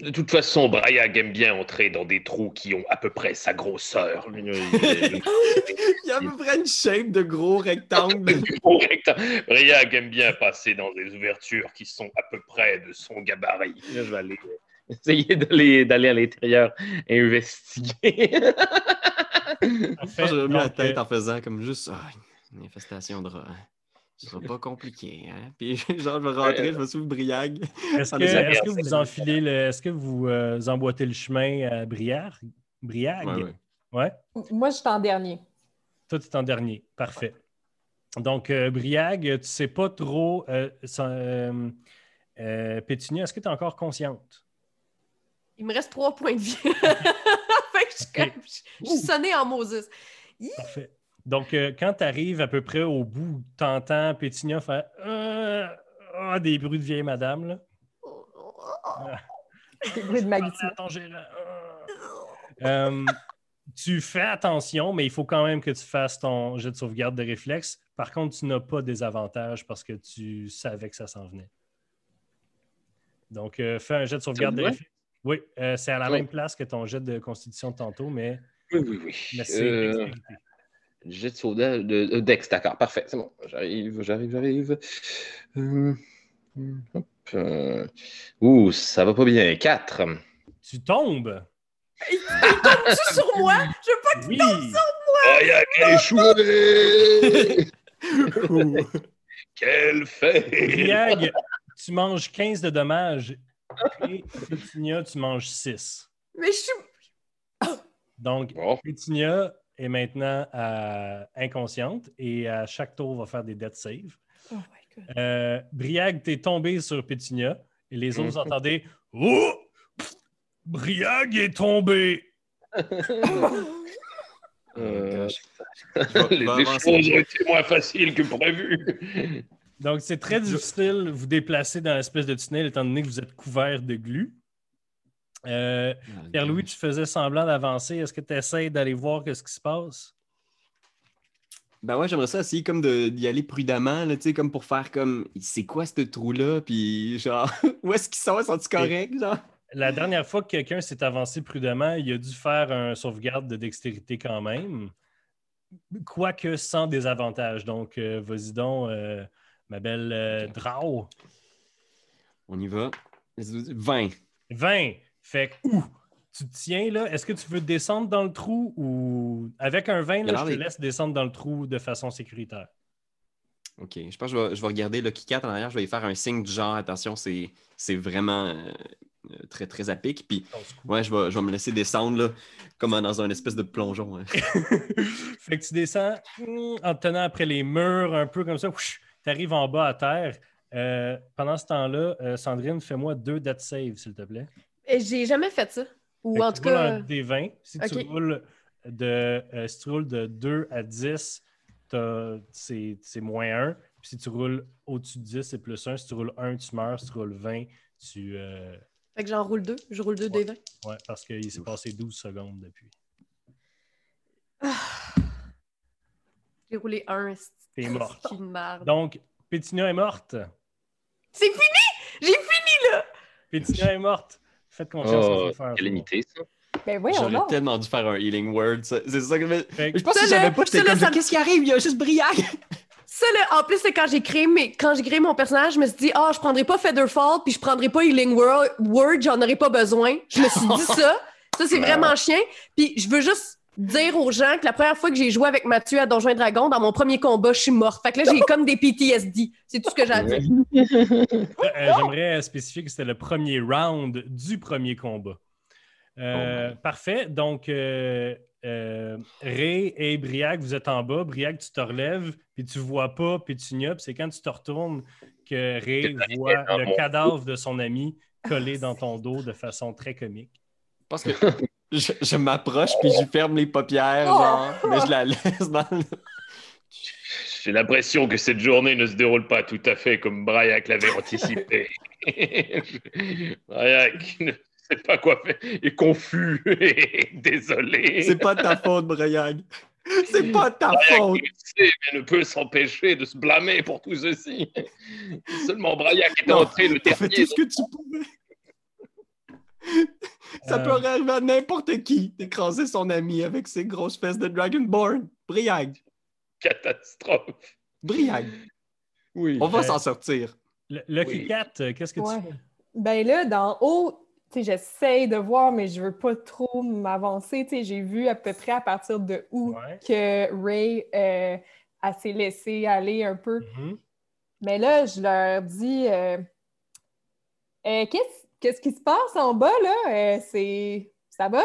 de toute façon, Brayag aime bien entrer dans des trous qui ont à peu près sa grosseur. il y a à peu près une shape de gros rectangle. Brayag aime bien passer dans des ouvertures qui sont à peu près de son gabarit. Là, je vais aller euh, essayer d'aller d'aller à l'intérieur et investiguer. Moi, j'ai remis la tête euh, en faisant comme juste ah, une infestation de rats. Ce sera pas compliqué, hein? Puis genre, je vais rentrer, je me souviens Briag. Est-ce que, vous enfilez le. Est-ce que vous euh, emboîtez le chemin à Briard? Briag? Ouais, ouais. Ouais. Moi, je suis en dernier. Toi, tu es en dernier. Parfait. Donc, euh, Briag, tu sais pas trop. euh, euh, euh, Pétunia, est-ce que tu es encore consciente? Il me reste 3 points de vie. fait que je suis Ok. comme- je je suis sonnée en Moses. Parfait. Donc, euh, quand tu arrives à peu près au bout, tu entends Pétunia faire euh, ah, des bruits de vieille madame. Là. C'est le bruit de. Ah. Euh, tu fais attention, mais il faut quand même que tu fasses ton jet de sauvegarde de réflexe. Par contre, tu n'as pas des avantages parce que tu savais que ça s'en venait. Donc, euh, fais un jet de sauvegarde de réflexe. Oui, euh, c'est à la même place que ton jet de constitution de tantôt, mais, Oui, oui, oui. mais c'est Euh, jet de sauvegarde de Dex, d'accord, parfait, c'est bon. J'arrive, j'arrive, j'arrive. Euh, hop, euh, Ouh, ça va pas bien. 4. Tu tombes. Il tombe-tu sur moi? Je veux pas Oui. Brayag a échoué! Ouh. Quelle fête! Briag, tu manges 15 de dommages et Pétunia, tu manges 6. Mais je suis. Donc, Bon, Pétunia est maintenant euh, inconsciente et à chaque tour va faire des death saves. Oh my god. Euh, Briag, t'es tombé sur Pétunia et les autres, Mhm. entendez Oh! Briag est tombé! Euh, vais- les, choses ont été moins faciles que prévu. Donc, c'est très difficile de vous déplacer dans l'espèce de tunnel étant donné que vous êtes couvert de glu. Euh, Ah, Pierre-Louis, tu faisais semblant d'avancer. Est-ce que tu essaies d'aller voir ce qui se passe? Ben ouais, j'aimerais ça essayer comme d'y aller prudemment, là, tu sais, comme pour faire comme c'est quoi ce trou-là, puis genre où est-ce qu'ils sont, sont-ils corrects, genre? La dernière fois que quelqu'un s'est avancé prudemment, il a dû faire un sauvegarde de dextérité quand même, quoique sans désavantage. Donc, euh, vas-y donc, euh, ma belle euh, Drau. On y va. 20. 20. Fait que, ouh, tu te tiens là. Est-ce que tu veux descendre dans le trou ou avec un 20, là, je te laisse descendre dans le trou de façon sécuritaire? OK. Je pense que je vais, je vais regarder Lucky Cat en arrière. Je vais lui faire un signe du genre attention, c'est c'est vraiment euh, euh, très, très à pic. Puis, ouais, je vais, je vais me laisser descendre là, comme dans un espèce de plongeon. hein. fait que tu descends hum, en te tenant après les murs, un peu comme ça. Tu arrives en bas à terre. Euh, pendant ce temps-là, euh, Sandrine, fais-moi deux death saves, s'il te plaît. J'ai jamais fait ça. Ou Fait en tu tout roules cas. un D20. Si, tu Ok. roules de, euh, si tu roules de 2 à 10, t'as- c'est c'est moins 1. Puis si tu roules au-dessus de 10, c'est plus 1. Si tu roules 1, tu meurs. Si tu roules 20, tu. euh, Fait que j'en roule deux. Je roule deux Ouais. des 20. ouais, parce qu'il s'est passé 12 secondes depuis. J'ai roulé un. T'es morte. Donc, Pétinia est morte. C'est fini! J'ai fini là! Pétinia est morte. Faites confiance à Oh, vos faire. calamité, ça. Ben J'aurais tellement dû faire un healing word. C'est ça que que- Je pense que j'avais pas, j'étais comme qu'est-ce qui arrive? Il y a juste Briac! Ça, là, en plus, c'est quand j'ai créé mes... quand j'ai créé mon personnage, je me suis dit, ah, je prendrai pas Featherfall, puis je prendrai pas Healing Wor- Word, j'en aurais pas besoin. Je me suis dit ça. Ça, c'est vraiment chien. Puis je veux juste dire aux gens que la première fois que j'ai joué avec Mathieu à Donjons et Dragons, dans mon premier combat, je suis morte. Fait que là, j'ai comme des PTSD. C'est tout ce que j'ai à dire. Euh, J'aimerais spécifier que c'était le premier round du premier combat. Euh, Parfait. Donc, euh, euh, Ray et Briac, vous êtes en bas. Briac, tu te relèves, puis tu vois pas. Puis c'est quand tu te retournes que Ray voit le cadavre de son ami collé dans ton dos de façon très comique. Parce que je, je m'approche puis je ferme les paupières, Oh! genre, mais je la laisse dans le... J'ai l'impression que cette journée ne se déroule pas tout à fait comme Bryac l'avait anticipé. Bryac ne sait pas quoi faire, est confus et désolé. C'est pas de ta faute, Briac. C'est pas de ta faute. sait, mais ne peut s'empêcher de se blâmer pour tout ceci. Seulement Bryac est Non, entré le T'as fait dernier. tout ce que tu pouvais. Ça Euh, peut arriver à n'importe qui d'écraser son ami avec ses grosses fesses de Dragonborn. Briag. Catastrophe. Briag. Oui. On va Euh, s'en sortir. Le, Lucky Oui. Cat, euh, qu'est-ce que Ouais. tu fais? Ben là, d'en haut, tu sais, j'essaye de voir, mais je veux pas trop m'avancer. Tu sais, j'ai vu à peu près à partir de où Ouais. que Ray euh, s'est laissée aller un peu. Mhm. Mais là, je leur dis euh, Euh, qu'est-ce, qu'est-ce qui se passe en bas là? Euh, c'est. Ça va?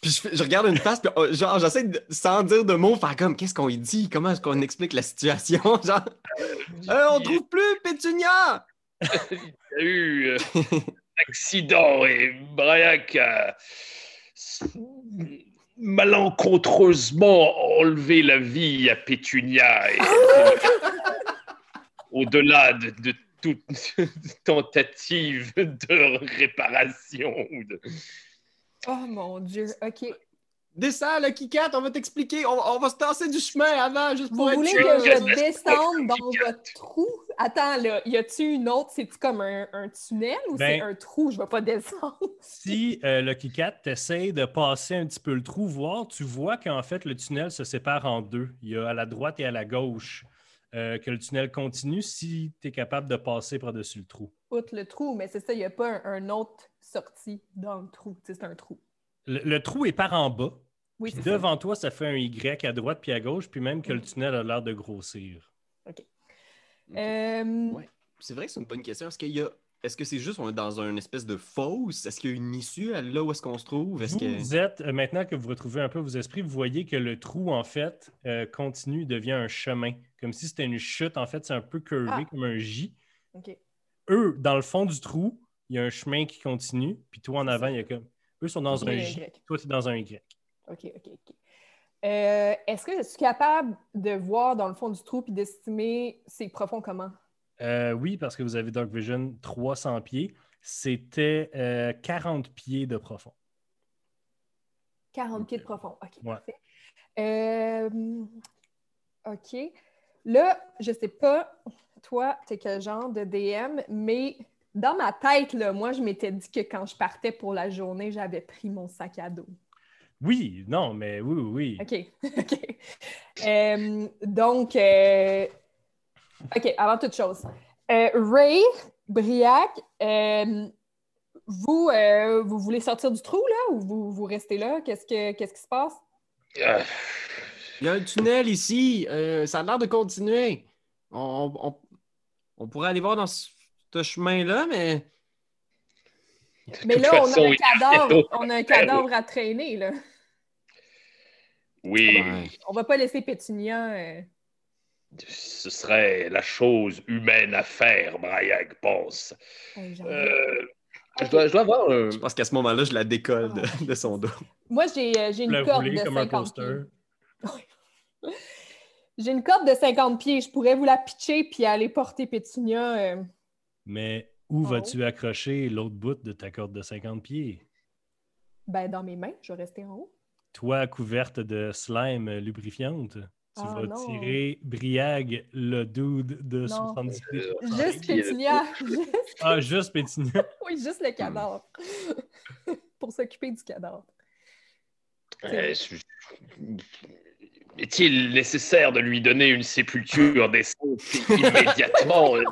Puis je, fais- je regarde une face, puis oh, genre, j'essaie de, sans dire de mots, faire comme qu'est-ce qu'on y dit, comment est-ce qu'on explique la situation, genre, Euh, on trouve plus Pétunia! Il y a eu euh, accident et Bryac a malencontreusement enlevé la vie à Pétunia. Et, Au-delà de, de toute tentative de réparation. de- Oh mon Dieu, OK. Descends, le Kikat, on va t'expliquer, on, on va se tasser du chemin avant, juste Vous pour être voulez sûr. que je descende dans votre trou? Attends, là, y a-tu une autre? C'est-tu comme un, un tunnel ou Ben- c'est un trou? Je vais pas descendre. Si euh, Lucky Cat t'essaye de passer un petit peu le trou, voir, tu vois qu'en fait, le tunnel se sépare en deux. Il y a à la droite et à la gauche euh, que le tunnel continue si tu es capable de passer par-dessus le trou. Outre le trou, mais c'est ça, il n'y a pas un, un autre sortie dans le trou. C'est un trou. Le, le trou est par en bas. Oui, Puis ça. devant toi, ça fait un Y à droite puis à gauche, puis même que le Mhm. tunnel a l'air de grossir. Euh, Ouais. C'est vrai que c'est une bonne question. Est-ce qu'il y a. Est-ce que c'est juste on est dans une espèce de fosse? Est-ce qu'il y a une issue à là où est-ce qu'on se trouve? Est-ce Vous, que... vous êtes, euh, maintenant que vous retrouvez un peu vos esprits, vous voyez que le trou, en fait, euh, continue, devient un chemin. Comme si c'était une chute. En fait, c'est un peu curvé, Ah. comme un J. Eux, dans le fond du trou, il y a un chemin qui continue. Puis toi, en avant, il y a comme. Eux sont dans un J. Y. Toi, tu es dans un Y. OK, OK, OK. Euh, Est-ce que je suis capable de voir dans le fond du trou puis d'estimer c'est profond comment? Euh, oui, parce que vous avez Dark Vision 300 pieds. C'était euh, 40 pieds de profond. 40 pieds de profond. OK, Ouais. parfait. Euh, OK. Là, je sais pas, toi, t'es quel genre de DM, mais dans ma tête, là, moi, je m'étais dit que quand je partais pour la journée, j'avais pris mon sac à dos. Oui, non, mais oui, oui. oui. OK. OK. Euh, donc, euh, OK, avant toute chose. Euh, Ray, Briac, euh, vous, euh, vous voulez sortir du trou, là, ou vous, vous restez là? Qu'est-ce, que, qu'est-ce qui se passe? Il y a un tunnel ici. euh, ça a l'air de continuer. On, on- on pourrait aller voir dans ce, ce chemin-là, mais. Mais là, on a un cadavre, d'autres on a un faire. cadavre à traîner, là. Oui, Ouais. On va pas laisser Pétunia. euh, ce serait la chose humaine à faire, Brayag pense. Euh, je, dois, je dois avoir un... Je pense qu'à ce moment-là, je la décolle de, de son dos. Moi, j'ai, une corde de comme un 50 coaster. pieds. J'ai une corde de 50 pieds. Je pourrais vous la pitcher puis aller porter Pétunia. euh, Mais où Oh. vas-tu accrocher l'autre bout de ta corde de 50 pieds? ben, dans mes mains. Je vais rester en haut. Toi, couverte de slime lubrifiante, tu Ah, vas non. tirer Briag, le dude de Non. 70 pieds. Euh, Juste Pétunia. Juste- Ah, juste Pétinia. Oui, juste le cadavre. Pour s'occuper du cadavre. Euh, je- Est-il nécessaire de lui donner une sépulture décente immédiatement euh,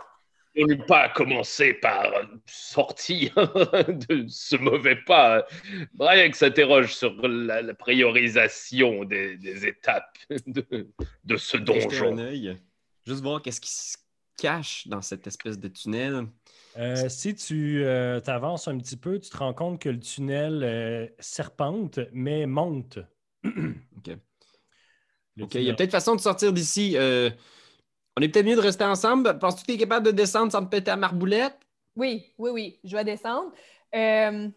On n'eût pas commencé par sortir de ce mauvais pas? Brian s'interroge sur la, la priorisation des, des étapes de, de ce un donjon. Juste voir qu'est-ce qui se cache dans cette espèce de tunnel. Euh, si tu euh, t'avances un petit peu, tu te rends compte que le tunnel euh, serpente, mais monte. OK. Le OK, il y a peut-être façon de sortir d'ici. Euh, on est peut-être mieux de rester ensemble. Penses-tu que tu es capable de descendre sans te péter à marboulette? Oui, oui, oui, je vais descendre. Euh,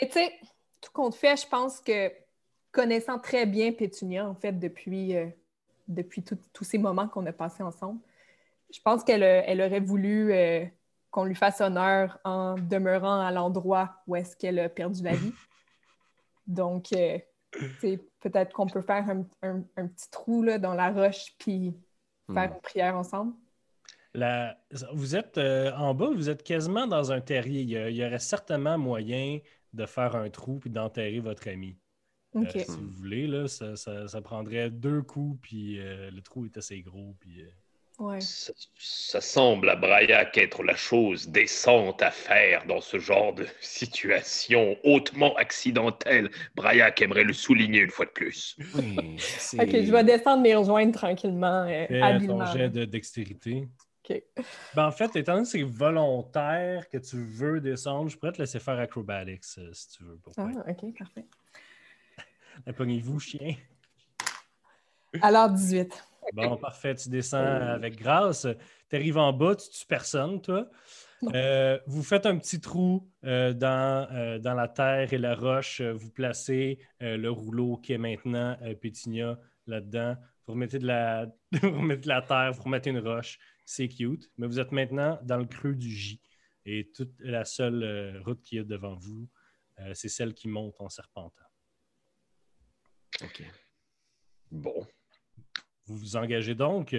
mais tu sais, tout compte fait, je pense que connaissant très bien Pétunia, en fait, depuis, euh, depuis tous ces moments qu'on a passés ensemble, je pense qu'elle elle aurait voulu euh, qu'on lui fasse honneur en demeurant à l'endroit où est-ce qu'elle a perdu la vie. Donc, euh, peut-être qu'on peut faire un, un- un petit trou là, dans la roche puis faire Hmm. une prière ensemble. La- Vous êtes euh, en bas, vous êtes quasiment dans un terrier. Il y, a- il y aurait certainement moyen de faire un trou puis d'enterrer votre ami. Euh, si vous voulez, là, ça, ça- ça prendrait deux coups, puis euh, le trou est assez gros. Puis, euh, Ouais. Ça, ça semble à Braillac être la chose décente à faire dans ce genre de situation hautement accidentelle. Braillac aimerait le souligner une fois de plus. Oui, OK, je vais descendre les rejoindre tranquillement, euh, Fais habilement. ton jet de dextérité. OK. Ben, en fait, étant donné que c'est volontaire que tu veux descendre, je pourrais te laisser faire acrobatics euh, si tu veux. Pour Ah, OK, parfait. Pognez-vous, chien. Alors, 18. Bon, parfait. Tu descends avec grâce. Tu arrives en bas, tu tues personne, toi. Euh, vous faites un petit trou euh, dans, euh, dans la terre et la roche. Vous placez euh, le rouleau qui est maintenant euh, Pétunia là-dedans. Vous remettez, de la... vous remettez de la terre, vous remettez une roche. C'est cute. Mais vous êtes maintenant dans le creux du J. Et toute la seule euh, route qu'il y a devant vous, euh, c'est celle qui monte en serpentant. OK. Bon. Vous vous engagez donc.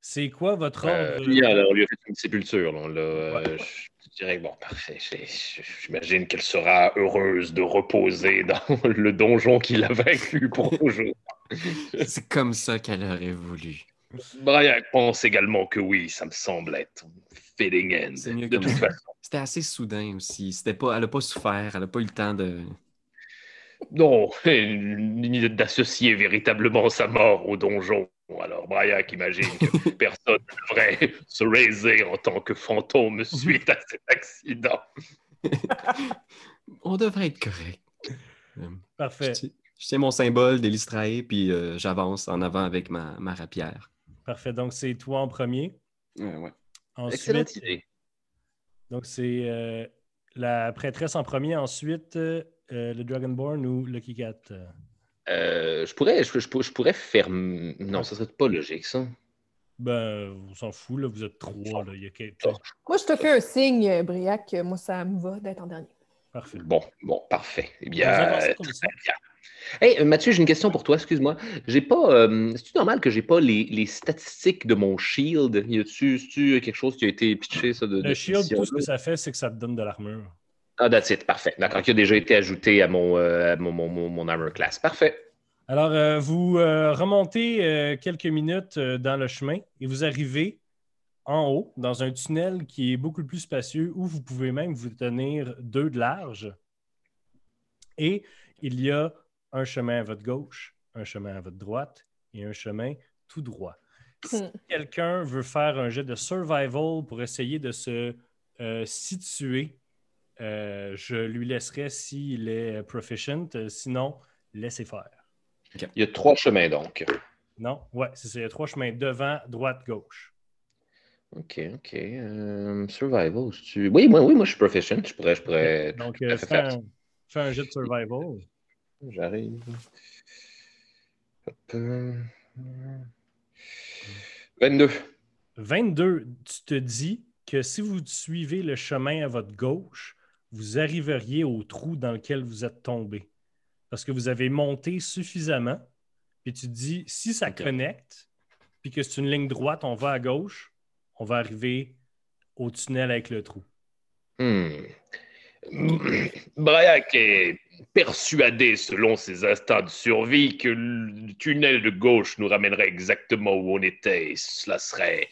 C'est quoi votre Euh, ordre? puis, alors, on lui a fait une sépulture. là, on l'a, euh, je dirais, bon, parfait. J'imagine qu'elle sera heureuse de reposer dans le donjon qu'il a vaincu pour toujours. C'est comme ça qu'elle aurait voulu. Brian pense également que oui, ça me semble être fitting end. C'est mieux De toute ça. façon. C'était assez soudain aussi. C'était pas, elle n'a pas souffert. Elle n'a pas eu le temps de. Non, ni d'associer véritablement sa mort au donjon. Alors, Brian imagine que personne ne devrait se raiser en tant que fantôme suite à cet accident. On devrait être correct. Euh, Parfait. Je, tiens- je tiens mon symbole d'Elistrae, puis euh, j'avance en avant avec ma, ma rapière. Parfait. Donc, c'est toi en premier. Ouais, ouais. Excellente Ensuite, idée. donc c'est euh, la prêtresse en premier. Ensuite, euh, le Dragonborn ou Lucky Cat. euh? Euh, je, pourrais, je, je pour- je pourrais faire. Non, ça serait pas logique, ça. Ben, on s'en fout, là. Vous êtes trois, là. Il y a quelques... Moi, je te fais un signe, Briac. Moi, ça me va d'être en dernier. Parfait. Bon, bon, parfait. Eh bien. Hey, Mathieu, j'ai une question pour toi, excuse-moi. J'ai pas. euh, C'est-tu normal que j'ai pas les, les statistiques de mon shield? Y a-tu quelque chose qui a été pitché, ça, de. de Le shield, tout ce que ça fait, c'est que ça te donne de l'armure. Ah, that's it, parfait. D'accord, qui a déjà été ajouté à mon, euh, à mon, mon, mon, mon armor class. Parfait. Alors, euh, vous euh, remontez euh, quelques minutes euh, dans le chemin et vous arrivez en haut, dans un tunnel qui est beaucoup plus spacieux, où vous pouvez même vous tenir deux de large. Et il y a un chemin à votre gauche, un chemin à votre droite et un chemin tout droit. Si Hmm. quelqu'un veut faire un jet de survival pour essayer de se euh, situer, euh, je lui laisserai s'il est proficient. Euh, Sinon, laissez faire. Il y a trois chemins donc. Non, ouais, c'est ça. Il y a trois chemins devant, droite, gauche. Ok, ok. Euh, survival, tu... Oui, moi, oui, moi je suis proficient. Je pourrais, je pourrais Donc, euh, fait fais, faire un, fais un jet de survival. J'arrive. Hop, euh, 22. 22, tu te dis que si vous suivez le chemin à votre gauche, vous arriveriez au trou dans lequel vous êtes tombé. Parce que vous avez monté suffisamment. Puis tu te dis, si ça connecte, puis que c'est une ligne droite, on va à gauche, on va arriver au tunnel avec le trou. Hmm. Braillac est persuadé, selon ses instincts de survie, que le tunnel de gauche nous ramènerait exactement où on était. Cela serait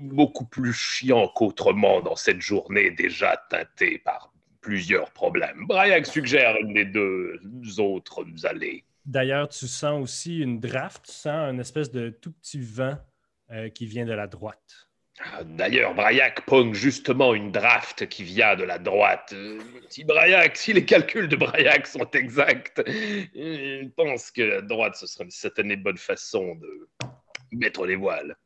beaucoup plus chiant qu'autrement dans cette journée déjà teintée par plusieurs problèmes. Braillac suggère une des deux autres allées. D'ailleurs, tu sens aussi une draft, tu sens une espèce de tout petit vent euh, qui vient de la droite. Ah, D'ailleurs, Braillac pogne justement une draft qui vient de la droite. Euh, Si Braillac, si les calculs de Braillac sont exacts, euh, il pense que la droite, ce serait une certaine bonne façon de mettre les voiles.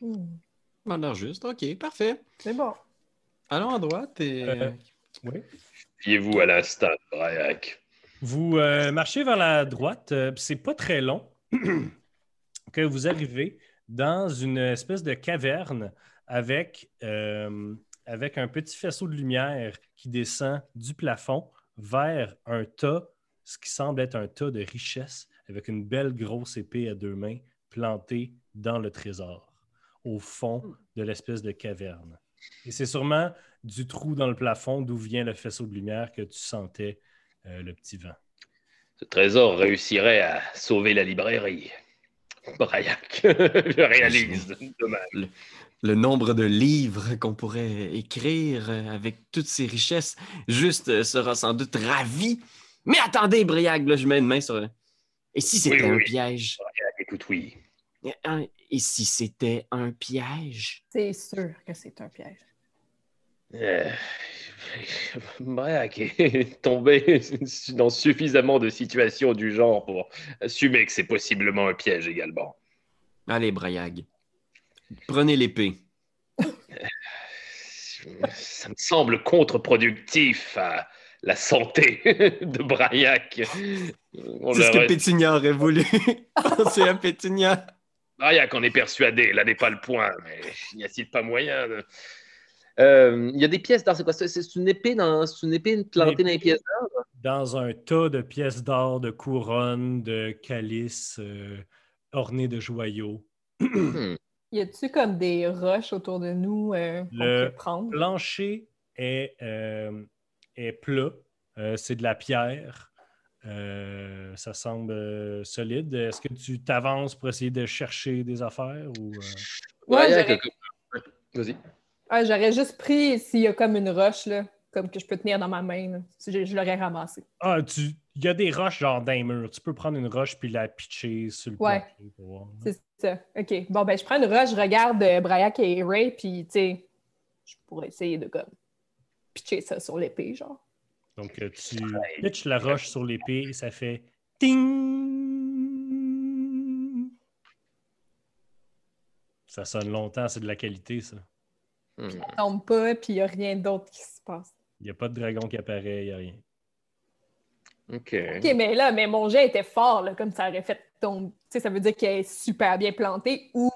Hmm. L'air juste. OK, parfait. C'est bon. Allons à droite et... Euh, oui. Fiez-vous à l'instinct de Braillac. Vous euh, marchez vers la droite, euh, puis c'est pas très long que vous arrivez dans une espèce de caverne avec, euh, avec un petit faisceau de lumière qui descend du plafond vers un tas, ce qui semble être un tas de richesse, avec une belle grosse épée à deux mains plantée dans le trésor, au fond de l'espèce de caverne. Et c'est sûrement du trou dans le plafond d'où vient le faisceau de lumière que tu sentais euh, le petit vent. Ce trésor réussirait à sauver la librairie. Braillac, je réalise. Dommage. le nombre de livres qu'on pourrait écrire euh, avec toutes ces richesses, juste euh, sera sans doute ravi. Mais attendez, Briag, là, je mets une main sur... Et si c'était Oui, oui, un oui. piège? Écoute, oui. Et si c'était un piège? C'est sûr que c'est un piège. Euh, Braillac est tombé dans suffisamment de situations du genre pour assumer que c'est possiblement un piège également. Allez, Brayag. Prenez l'épée. Ça me semble contre-productif à la santé de Braillac. C'est ce que Pétunia aurait voulu. Pensez à Pétunia. Braillac en est persuadé, là n'est pas le point, mais n'y a-t-il pas moyen de... Euh, Il y a des pièces d'art, c'est quoi? C'est c'est une épée dans, une épée plantée dans les pièces d'art? Dans un tas de pièces d'or, de couronnes, de calices euh, ornés de joyaux. Y a-tu comme des roches autour de nous euh, qu'on Le prendre? plancher est, euh, est plat. Euh, c'est de la pierre. Euh, ça semble euh, solide. Est-ce que tu t'avances pour essayer de chercher des affaires ou euh, Ouais, Vas-y. Ah, J'aurais juste pris s'il y a comme une roche, là, comme que je peux tenir dans ma main. là. Si Je, je l'aurais ramassé. Ah, tu il y a des roches genre les murs. Tu peux prendre une roche puis la pitcher sur le Ouais. voir. C'est ça. OK. Bon, ben, je prends une roche, je regarde euh, Braillac et Ray, puis, tu sais, je pourrais essayer de, comme, pitcher ça sur l'épée, genre. Donc, euh, tu pitches la roche sur l'épée et ça fait ting. Ça sonne longtemps, c'est de la qualité, ça. Hmm. Ça tombe pas, puis il n'y a rien d'autre qui se passe. Il n'y a pas de dragon qui apparaît, il n'y a rien. Ok. OK, mais là, mais mon jet était fort, là, comme ça aurait fait tomber. Tu sais, ça veut dire qu'elle est super bien plantée ou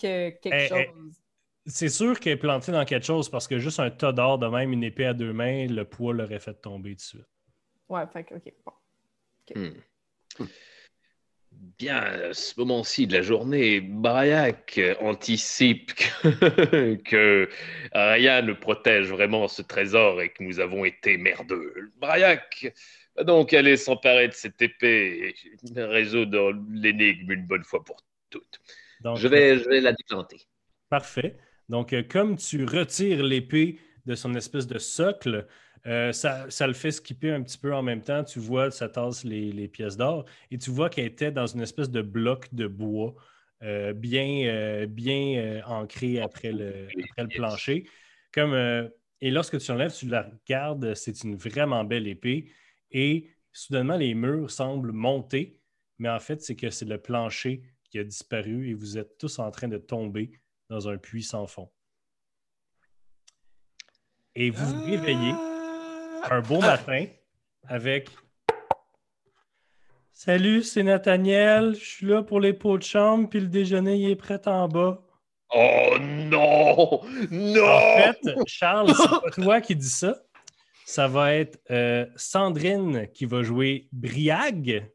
que quelque Eh, eh. chose. C'est sûr qu'elle est plantée dans quelque chose parce que juste un tas d'or de même, une épée à deux mains, le poids l'aurait fait tomber dessus. Ouais, fait que, OK, bon. Hmm. Bien, à ce moment-ci de la journée, Braillac anticipe que, que rien ne protège vraiment ce trésor et que nous avons été merdeux. Braillac va donc aller s'emparer de cette épée et résoudre l'énigme une bonne fois pour toutes. Donc, Je vais, je vais la déplanter. Parfait. Donc, euh, comme tu retires l'épée de son espèce de socle, euh, ça, ça le fait skipper un petit peu en même temps. Tu vois, ça tasse les, pièces d'or et tu vois qu'elle était dans une espèce de bloc de bois euh, bien, bien ancré après le, plancher. Et lorsque tu enlèves, tu la regardes, c'est une vraiment belle épée et soudainement, les murs semblent monter, mais en fait, c'est que c'est le plancher qui a disparu et vous êtes tous en train de tomber dans un puits sans fond. Et vous vous réveillez un beau matin avec Salut, c'est Nathaniel. Je suis là pour les pots de chambre, puis le déjeuner il est prêt en bas. Oh non! Non! En fait, Charles, c'est pas toi qui dis ça. Ça va être euh, Sandrine qui va jouer Briag.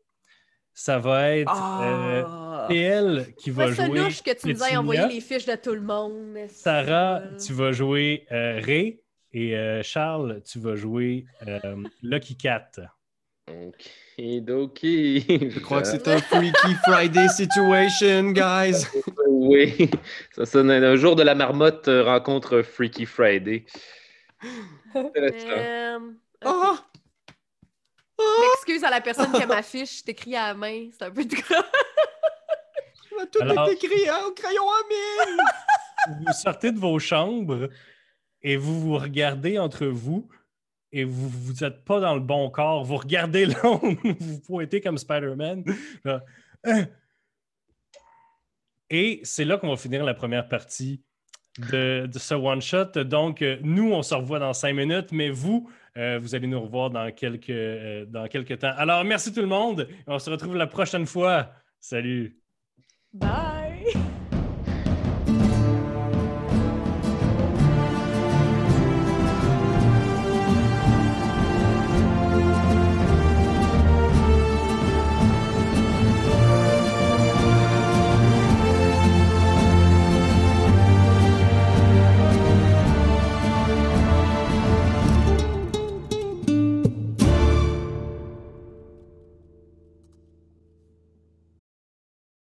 Ça va être euh, PL qui va Ouais, c'est jouer louche que tu nous aies Pétunia. envoyé les fiches de tout le monde. Sarah, tu vas jouer euh, Ray. Et euh, Charles, tu vas jouer euh, Lucky Cat. Ok, doki. Je crois que c'est un Freaky Friday situation, guys. Oui, ça sonne un jour de la marmotte euh, rencontre Freaky Friday. Euh, Ah! M'excuse à la personne qui a ma fiche, je t'écris à la main, c'est un peu de gras. Tout Alors- est écrit hein, au crayon à mine. vous sortez de vos chambres et vous vous regardez entre vous et vous vous n'êtes pas dans le bon corps. Vous regardez l'ombre, vous pointez comme Spider-Man. Hein? Et c'est là qu'on va finir la première partie de, de ce one-shot. Donc, euh, nous, on se revoit dans cinq minutes, mais vous, euh, vous allez nous revoir dans quelques, euh, dans quelques temps. Alors, merci tout le monde. On se retrouve la prochaine fois. Salut. Bye!